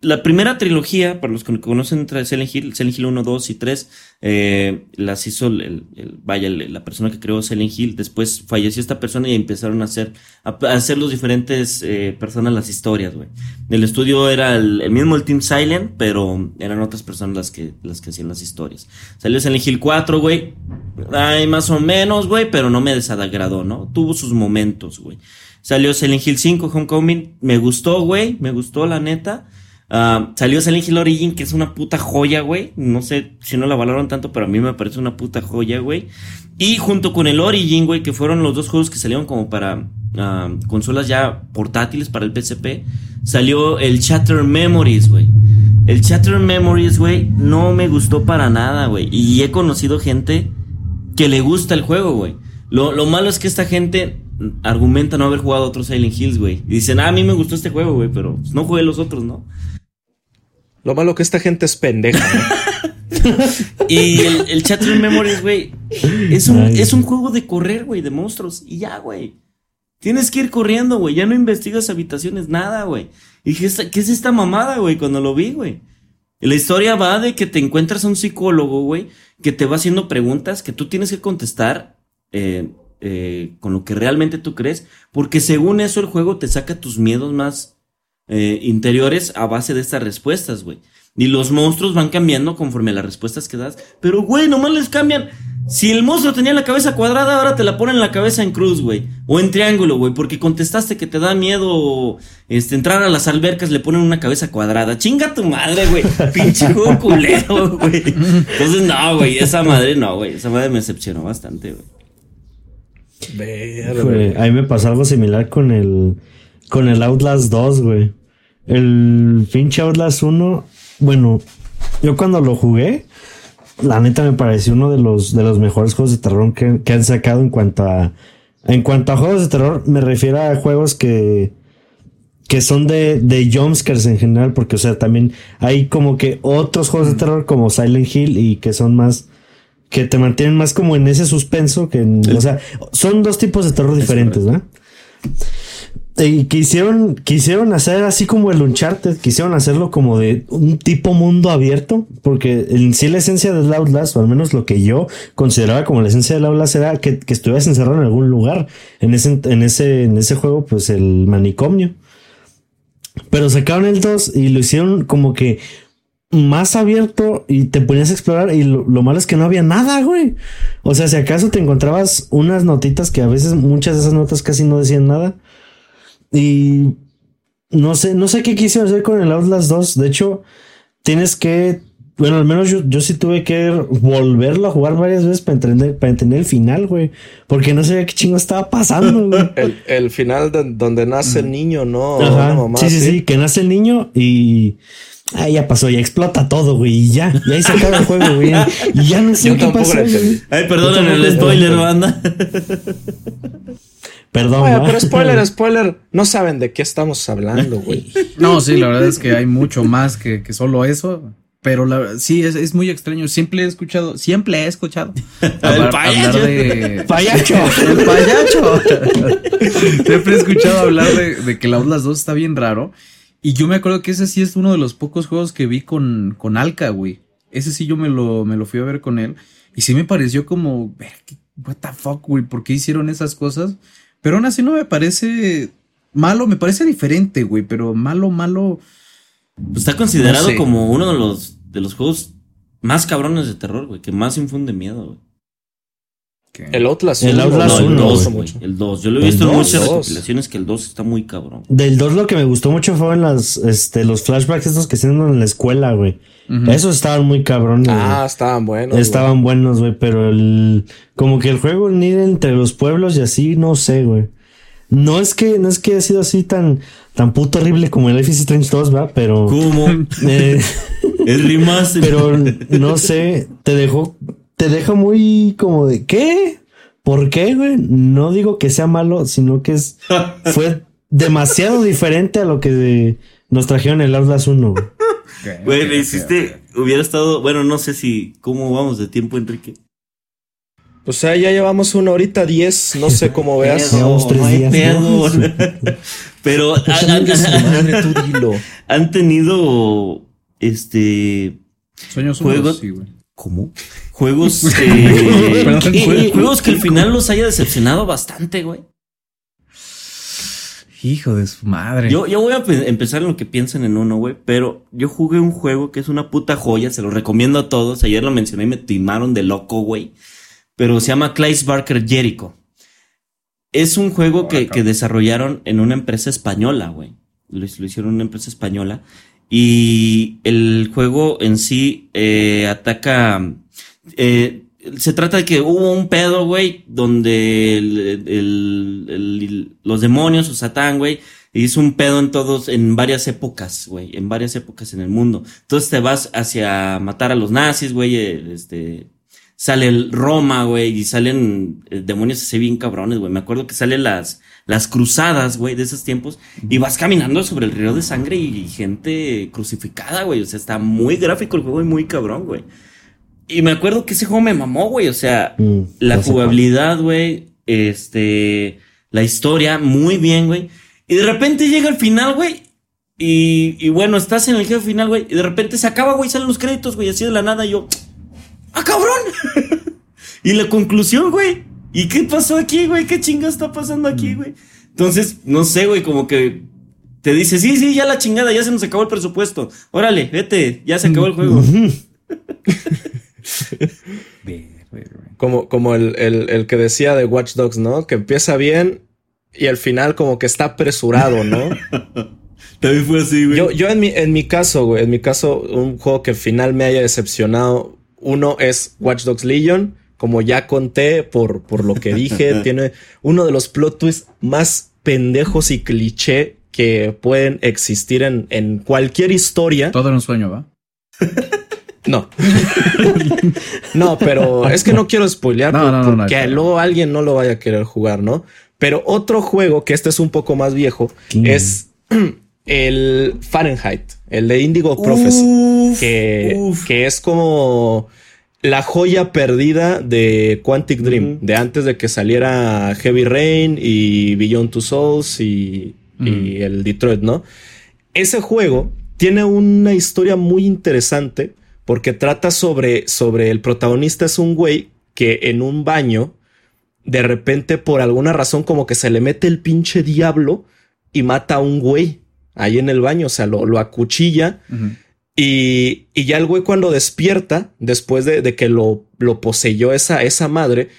la primera trilogía, para los que conocen Silent Hill, Silent Hill 1, 2 y 3, eh, las hizo el, vaya, la persona que creó Silent Hill. Después falleció esta persona y empezaron a hacer, a, hacer los diferentes eh, personas las historias, güey. El estudio era el, mismo el Team Silent, pero eran otras personas las que, las que hacían las historias. Salió Silent Hill 4, güey. Ay, más o menos, güey, pero no me desagradó, ¿no? Tuvo sus momentos, güey. Salió Silent Hill 5, Homecoming. Me gustó, güey. Me gustó, la neta. Ah, salió Silent Hill Origin, que es una puta joya, güey. No sé si no la valoraron tanto, pero a mí me parece una puta joya, güey. Y junto con el Origin, güey, que fueron los dos juegos que salieron como para ah, consolas ya portátiles para el PSP, salió el Chatter Memories, güey. El Chatter Memories, güey, no me gustó para nada, güey. Y he conocido gente que le gusta el juego, güey. Lo, lo malo es que esta gente argumenta no haber jugado otros Silent Hills, güey. Y dicen, ah, a mí me gustó este juego, güey, pero no jugué los otros, ¿no? Lo malo que esta gente es pendeja. y el, el Chatroom Memories, güey, es un, es un juego de correr, güey, de monstruos. Y ya, güey. Tienes que ir corriendo, güey. Ya no investigas habitaciones, nada, güey. Y dije, ¿qué es esta mamada, güey? Cuando lo vi, güey. La historia va de que te encuentras a un psicólogo, güey, que te va haciendo preguntas que tú tienes que contestar eh, eh, con lo que realmente tú crees, porque según eso el juego te saca tus miedos más eh, interiores a base de estas respuestas, güey. Y los monstruos van cambiando conforme a las respuestas que das. Pero, güey, nomás les cambian. Si el monstruo tenía la cabeza cuadrada, ahora te la ponen la cabeza en cruz, güey. O en triángulo, güey. Porque contestaste que te da miedo este, entrar a las albercas, le ponen una cabeza cuadrada. Chinga tu madre, güey. Pinche juego culero, güey. Entonces, no, güey. Esa madre no, güey. Esa madre me decepcionó bastante, güey. A mí me pasó algo similar con el, con el Outlast 2, güey. El pinche Outlast 1 bueno, yo cuando lo jugué, la neta me pareció uno de los, de los mejores juegos de terror que, han sacado en cuanto a... En cuanto a juegos de terror, me refiero a juegos que, que son de, de jumpscares en general, porque, o sea, también hay como que otros juegos de terror como Silent Hill y que son más, que te mantienen más como en ese suspenso que, o sea, son dos tipos de terror diferentes, ¿no? Y quisieron, quisieron hacer así como el Uncharted, quisieron hacerlo como de un tipo mundo abierto, porque en sí la esencia del Outlast, o al menos lo que yo consideraba como la esencia del Outlast era que, que estuvieras encerrado en algún lugar, en ese, en ese, en ese juego, pues el manicomio. Pero sacaron el 2 y lo hicieron como que más abierto y te ponías a explorar y lo, lo, malo es que no había nada, güey. O sea, si acaso te encontrabas unas notitas que a veces muchas de esas notas casi no decían nada. Y no sé, no sé qué quisieron hacer con el Outlast 2. De hecho, tienes que. Bueno, al menos yo, yo sí tuve que volverlo a jugar varias veces para entender, para entender el final, güey. Porque no sabía qué chingo estaba pasando, güey. el, final donde nace el niño, ¿no? sí, sí, sí, que nace el niño y. Ah, ya pasó, ya explota todo, güey. Y ya, ya ahí se acaba el juego, güey. Y ya no sé qué pasó. Ay, perdóname el spoiler, banda. Perdón. pero spoiler, spoiler. No saben de qué estamos hablando, güey. No, sí, la verdad es que hay mucho más que, que solo eso. Pero la, sí, es, es, muy extraño. Siempre he escuchado, siempre he escuchado hablar, payacho. de. ¡Payacho! ¡El payacho! siempre he escuchado hablar de, de que la Outlast 2 está bien raro. Y yo me acuerdo que ese sí es uno de los pocos juegos que vi con, con Alka, güey. Ese sí yo me lo, me lo fui a ver con él. Y sí me pareció como, what the fuck, güey, ¿por qué hicieron esas cosas? Pero aún así no me parece malo, me parece diferente, güey, pero malo, malo. Pues está considerado como uno de los, de los juegos más cabrones de terror, güey, que más infunde miedo, güey. El Outlast El Outlast 1, el 2, güey. El 2. Yo lo he visto en muchas recopilaciones que el 2 está muy cabrón. Del 2 lo que me gustó mucho fueron las, este, los flashbacks estos que hacían en la escuela, güey. Esos estaban muy cabrones. Ah, estaban buenos. Estaban buenos, güey, pero el, como que el juego ni entre los pueblos y así, no sé, güey. No es que, no es que haya sido así tan, tan puto horrible como el Life is Strange 2, ¿va? Pero. ¿Cómo? Eh, el remaster. Pero no sé, te dejó, te deja muy como de ¿qué? ¿Por qué, güey? No digo que sea malo, sino que es fue demasiado diferente a lo que nos trajeron el Outlast 1. Güey, güey me hiciste, hubiera estado, bueno, no sé si cómo vamos de tiempo, Enrique. O sea, ya llevamos una horita diez, no sé cómo veas. Llevamos tres días. Pero han, tenido este sueños juegos. Sí, güey. ¿Cómo? Juegos, eh, juegos que al final los haya decepcionado bastante, güey. Hijo de su madre. Yo, yo voy a empezar en lo que piensen en uno, güey. Pero yo jugué un juego que es una puta joya. Se lo recomiendo a todos. Ayer lo mencioné y me timaron de loco, güey. Pero se llama Clive Barker Jericho. Es un juego que, que, desarrollaron en una empresa española, güey. Lo, lo, hicieron en una empresa española. Y el juego en sí eh, ataca. Eh, se trata de que hubo un pedo, güey, donde los demonios o Satán, güey, hizo un pedo en todos, en varias épocas, güey, en varias épocas en el mundo. Entonces te vas hacia matar a los nazis, güey, eh, este, sale el Roma, güey, y salen demonios así bien cabrones, güey. Me acuerdo que salen las, las cruzadas, güey, de esos tiempos, y vas caminando sobre el río de sangre y, gente crucificada, güey. O sea, está muy gráfico el juego y muy cabrón, güey. Y me acuerdo que ese juego me mamó, güey. O sea, mm, la jugabilidad, güey, este, la historia, muy bien, güey. Y de repente llega el final, güey, Y, bueno, estás en el jefe final, güey. Y de repente se acaba, güey, salen los créditos, güey, así de la nada. Y yo, ¡ah, cabrón! y la conclusión, güey. ¿Y qué pasó aquí, güey? ¿Qué chinga está pasando aquí, güey? Entonces, no sé, güey, como que te dice, sí, sí, ya la chingada, ya se nos acabó el presupuesto. Órale, vete, ya se acabó el juego. como, como el, el, que decía de Watch Dogs, ¿no? Que empieza bien y al final como que está apresurado, ¿no? También fue así, güey. Yo, yo en mi, en mi caso, güey, en mi caso, un juego que al final me haya decepcionado, uno es Watch Dogs Legion. Como ya conté por, por lo que dije, tiene uno de los plot twists más pendejos y cliché que pueden existir en, en cualquier historia. Todo en un sueño, ¿va? No. no, pero es que no quiero spoilear porque luego alguien no lo vaya a querer jugar, ¿no? Pero otro juego, que este es un poco más viejo, es el Fahrenheit, el de Indigo Prophecy, que, que es como la joya perdida de Quantic Dream, de antes de que saliera Heavy Rain y Beyond Two Souls y, y el Detroit, ¿no? Ese juego tiene una historia muy interesante porque trata sobre, sobre el protagonista es un güey que en un baño, de repente por alguna razón como que se le mete el pinche diablo y mata a un güey ahí en el baño, o sea, lo, lo acuchilla. y, y, ya el güey cuando despierta, después de, de que lo, lo, poseyó esa, esa madre,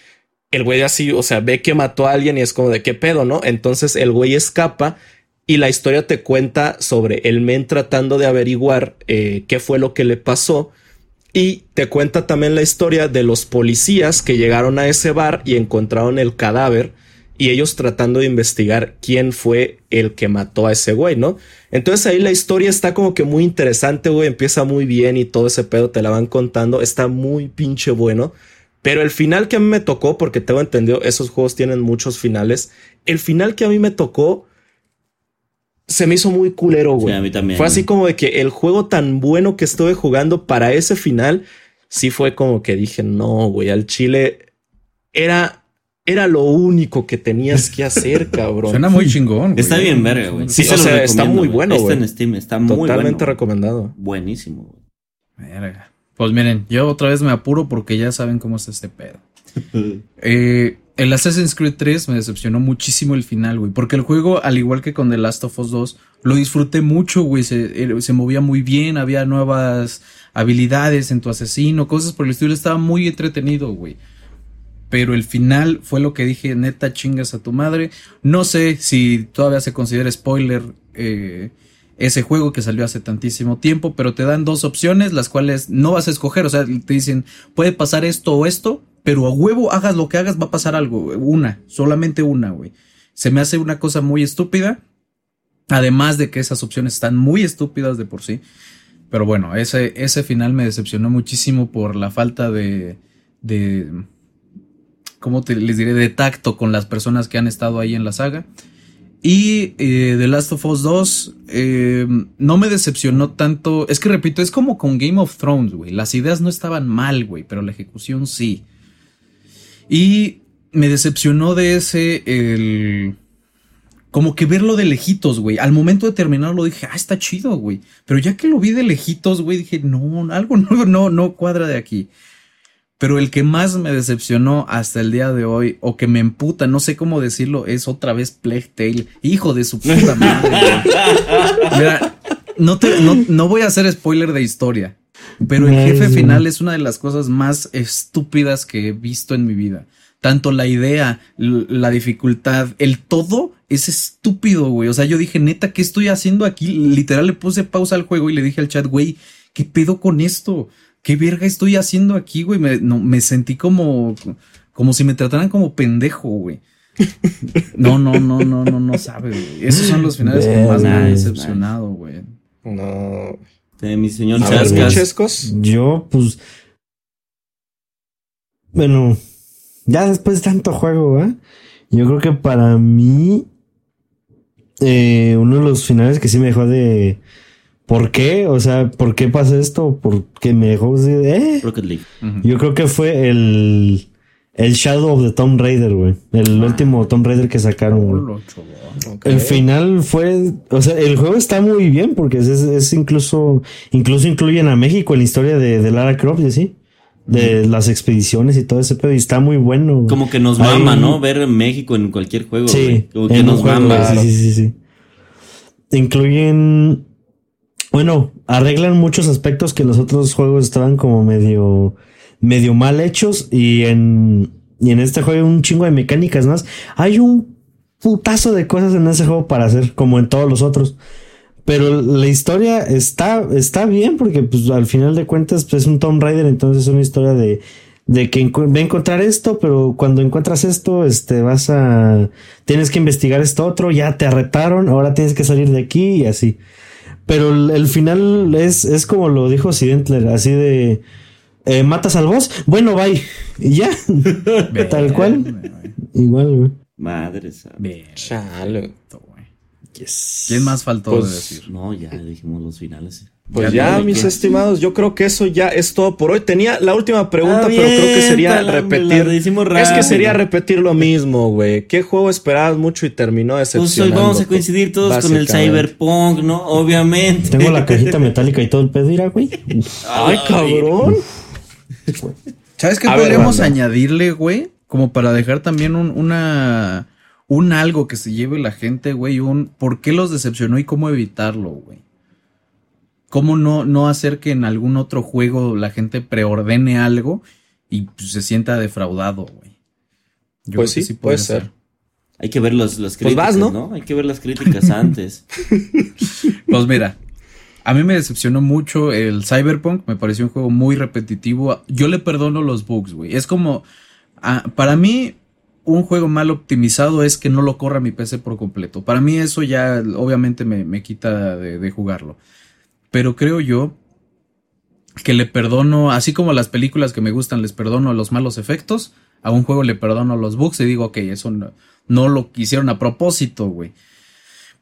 el güey así, o sea, ve que mató a alguien y es como de qué pedo, ¿no? Entonces el güey escapa y la historia te cuenta sobre el men tratando de averiguar eh, qué fue lo que le pasó y te cuenta también la historia de los policías que llegaron a ese bar y encontraron el cadáver y ellos tratando de investigar quién fue el que mató a ese güey, ¿no? Entonces ahí la historia está como que muy interesante, güey, empieza muy bien y todo ese pedo te la van contando, está muy pinche bueno. Pero el final que a mí me tocó, porque tengo entendido, esos juegos tienen muchos finales, el final que a mí me tocó se me hizo muy culero, güey. a mí también. Fue así como de que el juego tan bueno que estuve jugando para ese final, sí fue como que dije, no, güey, al Chile era, era lo único que tenías que hacer, cabrón. Suena muy chingón. Está bien verga, güey. Sí, o sea, está muy bueno, güey. Está en Steam, está muy Totalmente recomendado. Buenísimo, güey. Verga. Pues miren, yo otra vez me apuro porque ya saben cómo es este pedo. eh, el Assassin's Creed 3 me decepcionó muchísimo el final, güey. Porque el juego, al igual que con The Last of Us 2, lo disfruté mucho, güey. Se, se, movía muy bien, había nuevas habilidades en tu asesino, cosas por el estilo. Estaba muy entretenido, güey. Pero el final fue lo que dije, neta, chingas a tu madre. No sé si todavía se considera spoiler eh, ese juego que salió hace tantísimo tiempo, pero te dan dos opciones, las cuales no vas a escoger. O sea, te dicen, puede pasar esto o esto pero a huevo, hagas lo que hagas, va a pasar algo. Una, solamente una, güey. Se me hace una cosa muy estúpida. Además de que esas opciones están muy estúpidas de por sí. Pero bueno, ese, ese final me decepcionó muchísimo por la falta de. de ¿Cómo te, les diré? De tacto con las personas que han estado ahí en la saga. Y eh, The Last of Us 2 eh, no me decepcionó tanto. Es que repito, es como con Game of Thrones, güey. Las ideas no estaban mal, güey, pero la ejecución sí. Y me decepcionó de ese el como que verlo de lejitos, güey. Al momento de terminarlo dije, ah, está chido, güey. Pero ya que lo vi de lejitos, güey, dije, no, algo no, no, no cuadra de aquí. Pero el que más me decepcionó hasta el día de hoy, o que me emputa, no sé cómo decirlo, es otra vez Plague Tale. Hijo de su puta madre. Mira, no, te, no, no voy a hacer spoiler de historia. Pero el jefe final es una de las cosas más estúpidas que he visto en mi vida. Tanto la idea, la dificultad, el todo es estúpido, güey. O sea, yo dije, neta, ¿qué estoy haciendo aquí? Literal le puse pausa al juego y le dije al chat, güey, ¿qué pedo con esto? ¿Qué verga estoy haciendo aquí, güey? Me, no, me sentí como, como si me trataran como pendejo, güey. No, no, no, no, no, no sabe, güey. Esos son los finales que más me han decepcionado, güey. No de mi señor Chascas. Yo, pues. Bueno, ya después de tanto juego, ¿eh? Yo creo que para mí. Eh, uno de los finales que sí me dejó de. ¿Por qué? O sea, ¿por qué pasa esto? ¿Por qué me dejó de. Eh? Rocket League. Yo creo que fue el. El Shadow of the Tomb Raider, güey. El ah. último Tomb Raider que sacaron, El final fue, o sea, el juego está muy bien porque es, incluso, incluso incluyen a México en la historia de, Lara Croft y así. De las expediciones y todo ese pedo. Y está muy bueno. Como que nos mama, ¿no? Ver México en cualquier juego. Sí. Como que nos mama. Sí, sí, sí, sí. Incluyen, bueno, arreglan muchos aspectos que los otros juegos estaban como medio medio mal hechos y en, y en este juego hay un chingo de mecánicas más. Hay un putazo de cosas en ese juego para hacer, como en todos los otros. Pero la historia está, está bien porque pues al final de cuentas pues, es un Tomb Raider, entonces es una historia de, de que va a encontrar esto, pero cuando encuentras esto, este, vas a, tienes que investigar esto otro, ya te arretaron, ahora tienes que salir de aquí y así. Pero el, final es, es como lo dijo Sidentler, así de, eh, matas al boss, bueno, bye. Y ya. Tal cual. Igual, güey. Madre Chale. ¿Quién más faltó pues, de decir? No, ya dijimos los finales. Pues ya, mis estimados, yo creo que eso ya es todo por hoy. Tenía la última pregunta, pero creo que sería repetir. es que sería repetir lo mismo, güey. ¿Qué juego esperabas mucho y terminó decepcionando? Pues hoy vamos a coincidir todos con el Cyberpunk, ¿no? Obviamente. Tengo la cajita metálica y todo el pedo, güey. Ay, cabrón. ¿Sabes qué podríamos añadirle, güey? Como para dejar también un, una, un algo que se lleve la gente, güey, un por qué los decepcionó y cómo evitarlo, güey. ¿Cómo no, no hacer que en algún otro juego la gente preordene algo y pues, se sienta defraudado, güey? Pues sí, puede, ser. Hay que ver las pues críticas, ¿no? Hay que ver las críticas antes. pues mira, a mí me decepcionó mucho el Cyberpunk, me pareció un juego muy repetitivo. Yo le perdono los bugs, güey. Es como, ah, para mí, un juego mal optimizado es que no lo corra mi PC por completo. Para mí eso ya obviamente me, quita de, jugarlo. Pero creo yo que le perdono, así como las películas que me gustan les perdono los malos efectos, a un juego le perdono los bugs y digo, ok, eso no, no lo hicieron a propósito, güey.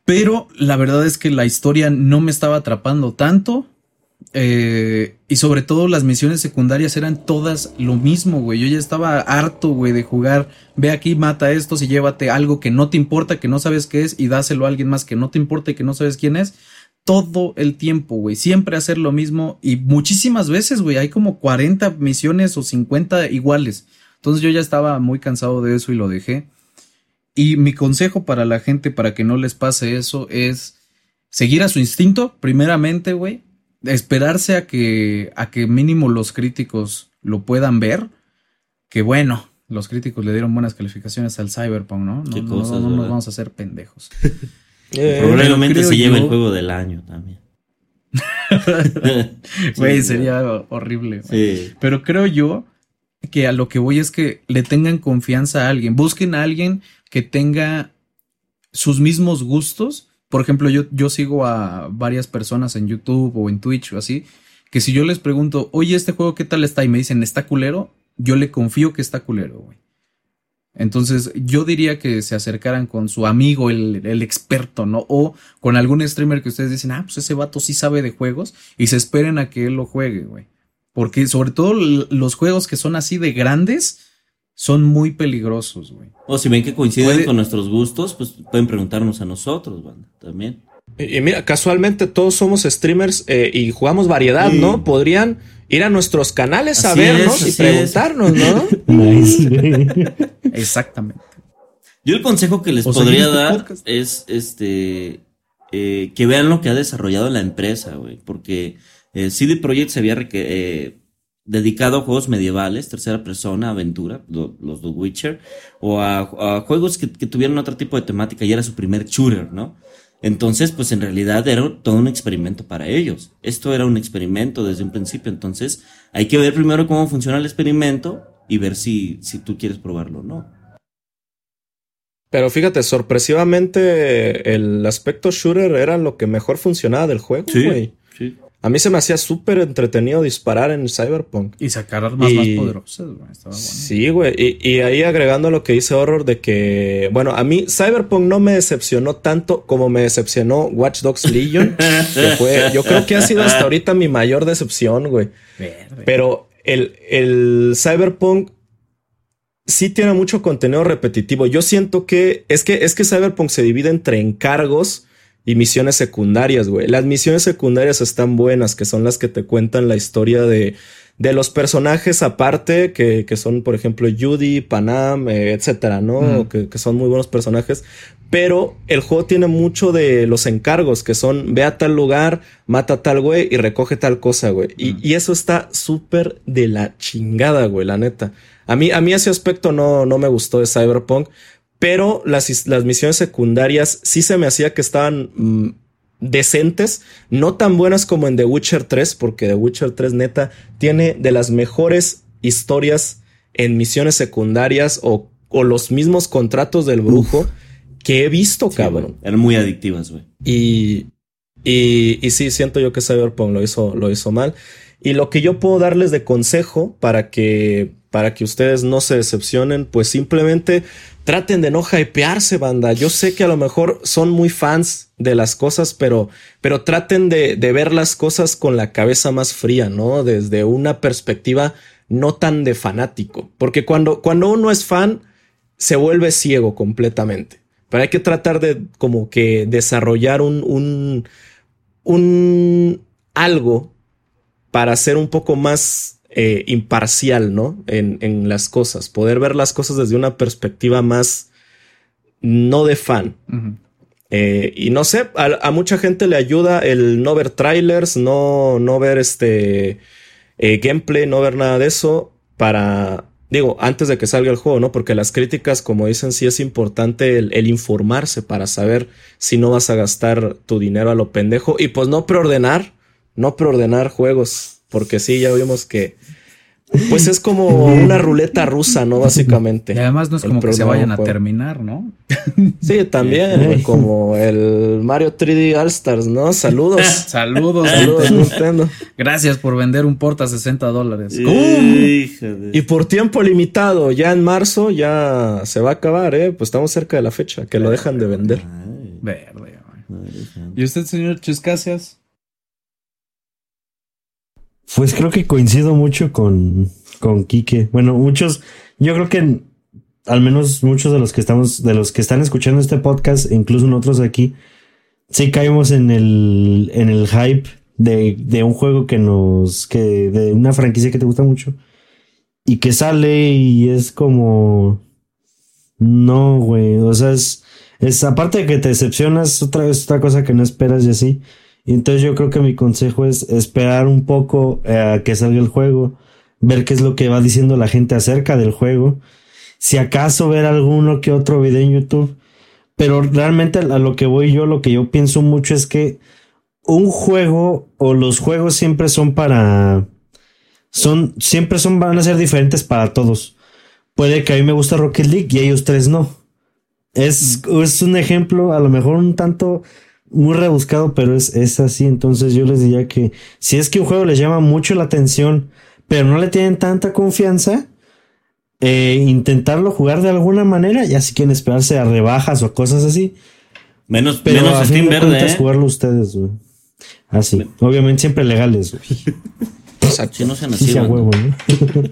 Pero la verdad es que la historia no me estaba atrapando tanto. Eh, y sobre todo las misiones secundarias eran todas lo mismo, güey. Yo ya estaba harto, güey, de jugar. Ve aquí, mata a estos y llévate algo que no te importa, que no sabes qué es, y dáselo a alguien más que no te importa y que no sabes quién es. Todo el tiempo, güey. Siempre hacer lo mismo. Y muchísimas veces, güey. Hay como 40 misiones o 50 iguales. Entonces yo ya estaba muy cansado de eso y lo dejé. Y mi consejo para la gente, para que no les pase eso, es seguir a su instinto, primeramente, güey. Esperarse a que, a que mínimo los críticos lo puedan ver. Que bueno, los críticos le dieron buenas calificaciones al Cyberpunk, ¿no? No, no, nos vamos a hacer pendejos. Eh, probablemente se lleva el juego del año también. Güey, sería horrible. Sí. Pero creo yo que a lo que voy es que le tengan confianza a alguien. Busquen a alguien que tenga sus mismos gustos. Por ejemplo, yo, yo sigo a varias personas en YouTube o en Twitch o así, que si yo les pregunto, oye, este juego, ¿qué tal está? Y me dicen, ¿está culero? Yo le confío que está culero, güey. Entonces, yo diría que se acercaran con su amigo, el, el, experto, ¿no? O con algún streamer que ustedes dicen, ah, pues ese vato sí sabe de juegos y se esperen a que él lo juegue, güey. Porque sobre todo los juegos que son así de grandes, son muy peligrosos, güey. O si ven que coinciden con nuestros gustos, pues pueden preguntarnos a nosotros, banda, también. Y, mira, casualmente todos somos streamers eh, y jugamos variedad, ¿no? Podrían ir a nuestros canales a vernos y preguntarnos, ¿no? Exactamente. Yo el consejo que les podría este dar es este eh, que vean lo que ha desarrollado la empresa, güey, porque eh, CD Projekt se había eh, dedicado a juegos medievales, tercera persona, aventura, los The Witcher, o a, juegos que, tuvieron otro tipo de temática y era su primer shooter, ¿no? Entonces, pues en realidad era todo un experimento para ellos. Esto era un experimento desde un principio, entonces hay que ver primero cómo funciona el experimento y ver si, si tú quieres probarlo o no. Pero fíjate, sorpresivamente el aspecto shooter era lo que mejor funcionaba del juego, güey. Sí, sí. A mí se me hacía súper entretenido disparar en Cyberpunk. Y sacar armas más poderosas, güey. Sí, güey. Y, ahí agregando lo que dice Horror de que, bueno, a mí Cyberpunk no me decepcionó tanto como me decepcionó Watch Dogs Legion. que fue, yo creo que ha sido hasta ahorita mi mayor decepción, güey. Pero el, el Cyberpunk sí tiene mucho contenido repetitivo. Yo siento que es que es que Cyberpunk se divide entre encargos y misiones secundarias, güey. Las misiones secundarias están buenas, que son las que te cuentan la historia de, de los personajes aparte, que, que son, por ejemplo, Judy, Panam, eh, etcétera, ¿no? Que, que, son muy buenos personajes. Pero el juego tiene mucho de los encargos, que son ve a tal lugar, mata a tal güey y recoge tal cosa, güey. Y, y, eso está súper de la chingada, güey, la neta. A mí, a mí ese aspecto no, no me gustó de Cyberpunk pero las, las misiones secundarias sí se me hacía que estaban mm, decentes, no tan buenas como en The Witcher 3, porque The Witcher 3 neta tiene de las mejores historias en misiones secundarias o, o los mismos contratos del brujo que he visto, cabrón. eran muy adictivas, güey. Y, y, y, sí, siento yo que Cyberpunk lo hizo, lo hizo mal. Y lo que yo puedo darles de consejo para que, para que ustedes no se decepcionen, pues simplemente traten de no hypearse, banda. Yo sé que a lo mejor son muy fans de las cosas, pero, pero traten de, ver las cosas con la cabeza más fría, ¿no? Desde una perspectiva no tan de fanático. Porque cuando, cuando uno es fan, se vuelve ciego completamente. Pero hay que tratar de como que desarrollar un, un, un algo para ser un poco más eh, imparcial, ¿no? En, en, las cosas, poder ver las cosas desde una perspectiva más no de fan. eh, y no sé, a, a, mucha gente le ayuda el no ver trailers, no, no ver este eh, gameplay, no ver nada de eso para, digo, antes de que salga el juego, ¿no? Porque las críticas, como dicen, sí es importante el, el informarse para saber si no vas a gastar tu dinero a lo pendejo y pues no preordenar, no preordenar juegos. Porque sí, ya vimos que pues es como una ruleta rusa, ¿no? Básicamente. Y además no es como que se vayan a terminar, ¿no? Sí, también, como el Mario 3D All Stars, ¿no? Saludos. Saludos. Saludos, Nintendo. Gracias por vender un porta a 60 dólares. Y por tiempo limitado, ya en marzo ya se va a acabar, ¿eh? Pues estamos cerca de la fecha, que lo dejan de vender. Verde. ¿Y usted, señor Chiscasias? Pues creo que coincido mucho con, con Quique. Bueno, muchos, yo creo que al menos muchos de los que estamos, de los que están escuchando este podcast, incluso nosotros aquí, sí caímos en el, en el hype de, de un juego que nos, que, de una franquicia que te gusta mucho y que sale y es como, no, güey, o sea, es, es aparte de que te decepcionas, otra vez otra cosa que no esperas y así. Y entonces yo creo que mi consejo es esperar un poco eh, a que salga el juego, ver qué es lo que va diciendo la gente acerca del juego, si acaso ver alguno que otro video en YouTube, pero realmente a lo que voy yo, lo que yo pienso mucho es que un juego o los juegos siempre son para son siempre son van a ser diferentes para todos. Puede que a mí me gusta Rocket League y a ellos tres no. Es, mm. es un ejemplo a lo mejor un tanto muy rebuscado, pero es, es así. Entonces yo les diría que si es que un juego les llama mucho la atención, pero no le tienen tanta confianza, eh, intentarlo jugar de alguna manera, ya si quieren esperarse a rebajas o cosas así. Menos, pero menos a Steam Verde. ¿eh? jugarlo ustedes, güey. Así. Obviamente siempre legales, güey. Exacto. no sean así, sí, huevo, ¿no?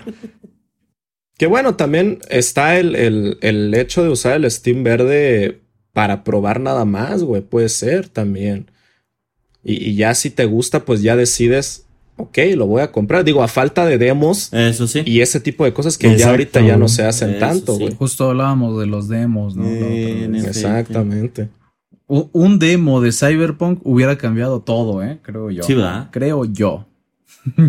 que bueno, también está el, el, el hecho de usar el Steam Verde para probar nada más, güey. Puede ser también. Y, y, ya si te gusta, pues ya decides, ok, lo voy a comprar. Digo, a falta de demos. Eso sí. Y ese tipo de cosas que Exacto. ya ahorita ya no se hacen Eso tanto, sí. güey. Justo hablábamos de los demos, ¿no? Eh. Exactamente. Un demo de Cyberpunk hubiera cambiado todo, ¿eh? Creo yo. Sí, va. Creo yo.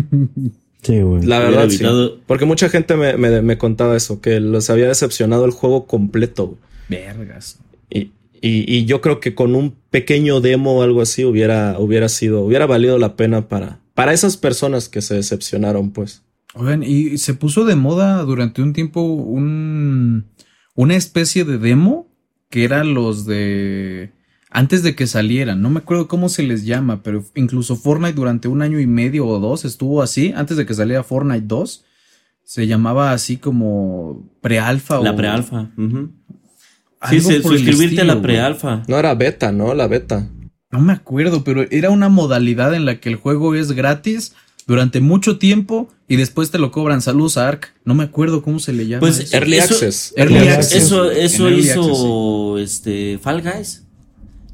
Sí, güey. La verdad, sí. Porque mucha gente me, me, me contaba eso, que los había decepcionado el juego completo. güey. Vergas. Y, y, y yo creo que con un pequeño demo o algo así hubiera, hubiera sido, hubiera valido la pena para, para esas personas que se decepcionaron, pues. Oigan, y se puso de moda durante un tiempo un, una especie de demo que eran los de antes de que salieran. No me acuerdo cómo se les llama, pero incluso Fortnite durante un año y medio o dos estuvo así, antes de que saliera Fortnite 2. Se llamaba así como prealfa La o prealfa. Sí, se- por el suscribirte a la prealfa. No era beta, ¿no? La beta. No me acuerdo, pero era una modalidad en la que el juego es gratis durante mucho tiempo y después te lo cobran. Saludos a Ark. No me acuerdo cómo se le llama. Pues Early Access. Early Access. Eso, eso hizo este Fall Guys.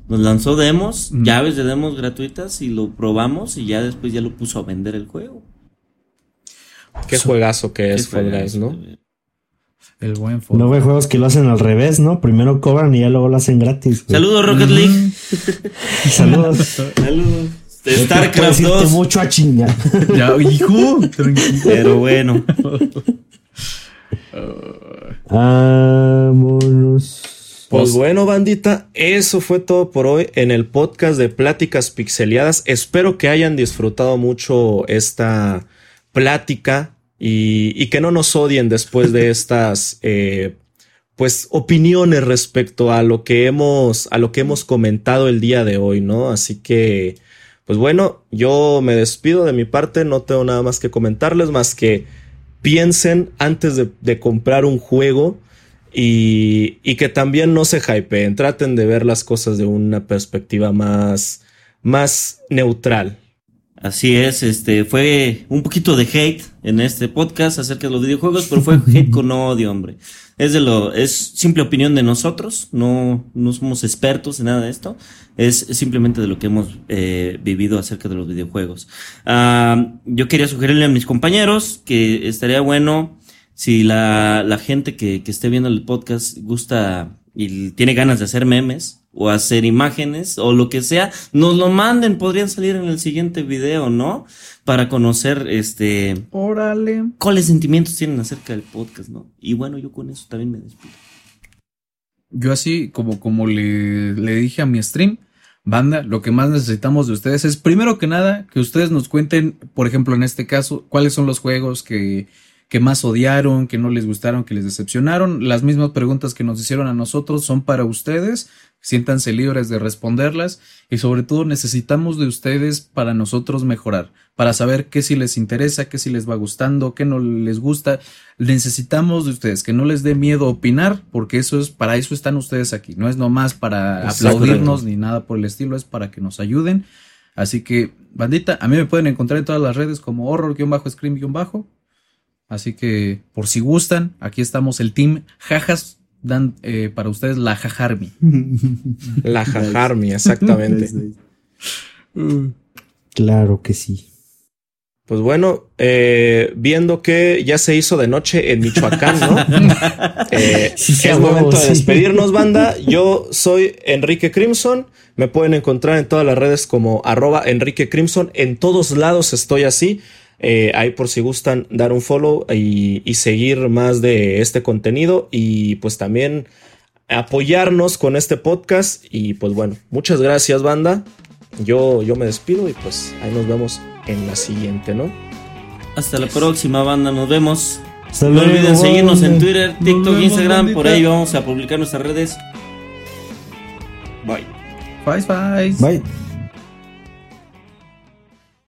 Nos lanzó demos, llaves de demos gratuitas y lo probamos y ya después ya lo puso a vender el juego. Qué juegazo que es Fall Guys, ¿no? El buen ve juegos que lo hacen al revés, ¿no? Primero cobran y ya luego lo hacen gratis. Saludos Rocket League. Saludos. Saludos. StarCraft 2. mucho a chingar. Ya, hijo. Pero bueno. Vámonos. Pues bueno, bandita, eso fue todo por hoy en el podcast de Pláticas Pixeliadas. Espero que hayan disfrutado mucho esta plática y, que no nos odien después de estas eh, pues opiniones respecto a lo que hemos a lo que hemos comentado el día de hoy, ¿no? Así que pues bueno, yo me despido de mi parte, no tengo nada más que comentarles más que piensen antes de, comprar un juego y, y, que también no se hypeen, traten de ver las cosas de una perspectiva más, más neutral. Así es, este fue un poquito de hate en este podcast acerca de los videojuegos, pero fue hate con odio, hombre. Es de lo, es simple opinión de nosotros, no, no somos expertos en nada de esto, es simplemente de lo que hemos eh, vivido acerca de los videojuegos. Ah, yo quería sugerirle a mis compañeros que estaría bueno si la, la gente que, que esté viendo el podcast gusta y tiene ganas de hacer memes o hacer imágenes o lo que sea, nos lo manden, podrían salir en el siguiente video, ¿no? Para conocer este Órale. cuáles sentimientos tienen acerca del podcast, ¿no? Y bueno, yo con eso también me despido. Yo así como como le, le dije a mi stream, banda, lo que más necesitamos de ustedes es primero que nada que ustedes nos cuenten, por ejemplo, en este caso, cuáles son los juegos que que más odiaron, que no les gustaron, que les decepcionaron. Las mismas preguntas que nos hicieron a nosotros son para ustedes. Siéntanse libres de responderlas y sobre todo necesitamos de ustedes para nosotros mejorar, para saber qué sí les interesa, qué sí les va gustando, qué no les gusta. Necesitamos de ustedes que no les dé miedo opinar, porque eso es para eso están ustedes aquí. No es nomás para aplaudirnos ni nada por el estilo, es para que nos ayuden. Así que, bandita, a mí me pueden encontrar en todas las redes como horror-scream-bajo. Así que, por si gustan, aquí estamos el team Jajas. Dan eh, para ustedes la Jajarmi. La Jajarmi, exactamente. claro que sí. Pues bueno, eh, viendo que ya se hizo de noche en Michoacán, ¿no? eh, es momento de despedirnos, banda. Yo soy Enrique Crimson. Me pueden encontrar en todas las redes como arroba Enrique Crimson. En todos lados estoy así. Eh, ahí por si gustan dar un follow y, seguir más de este contenido y pues también apoyarnos con este podcast. Y pues bueno, muchas gracias banda. Yo, yo me despido y pues ahí nos vemos en la siguiente, ¿no? Hasta la próxima banda, nos vemos. no olviden seguirnos en Twitter, TikTok, Instagram, por ahí vamos a publicar nuestras redes. Bye. Bye, bye. Bye.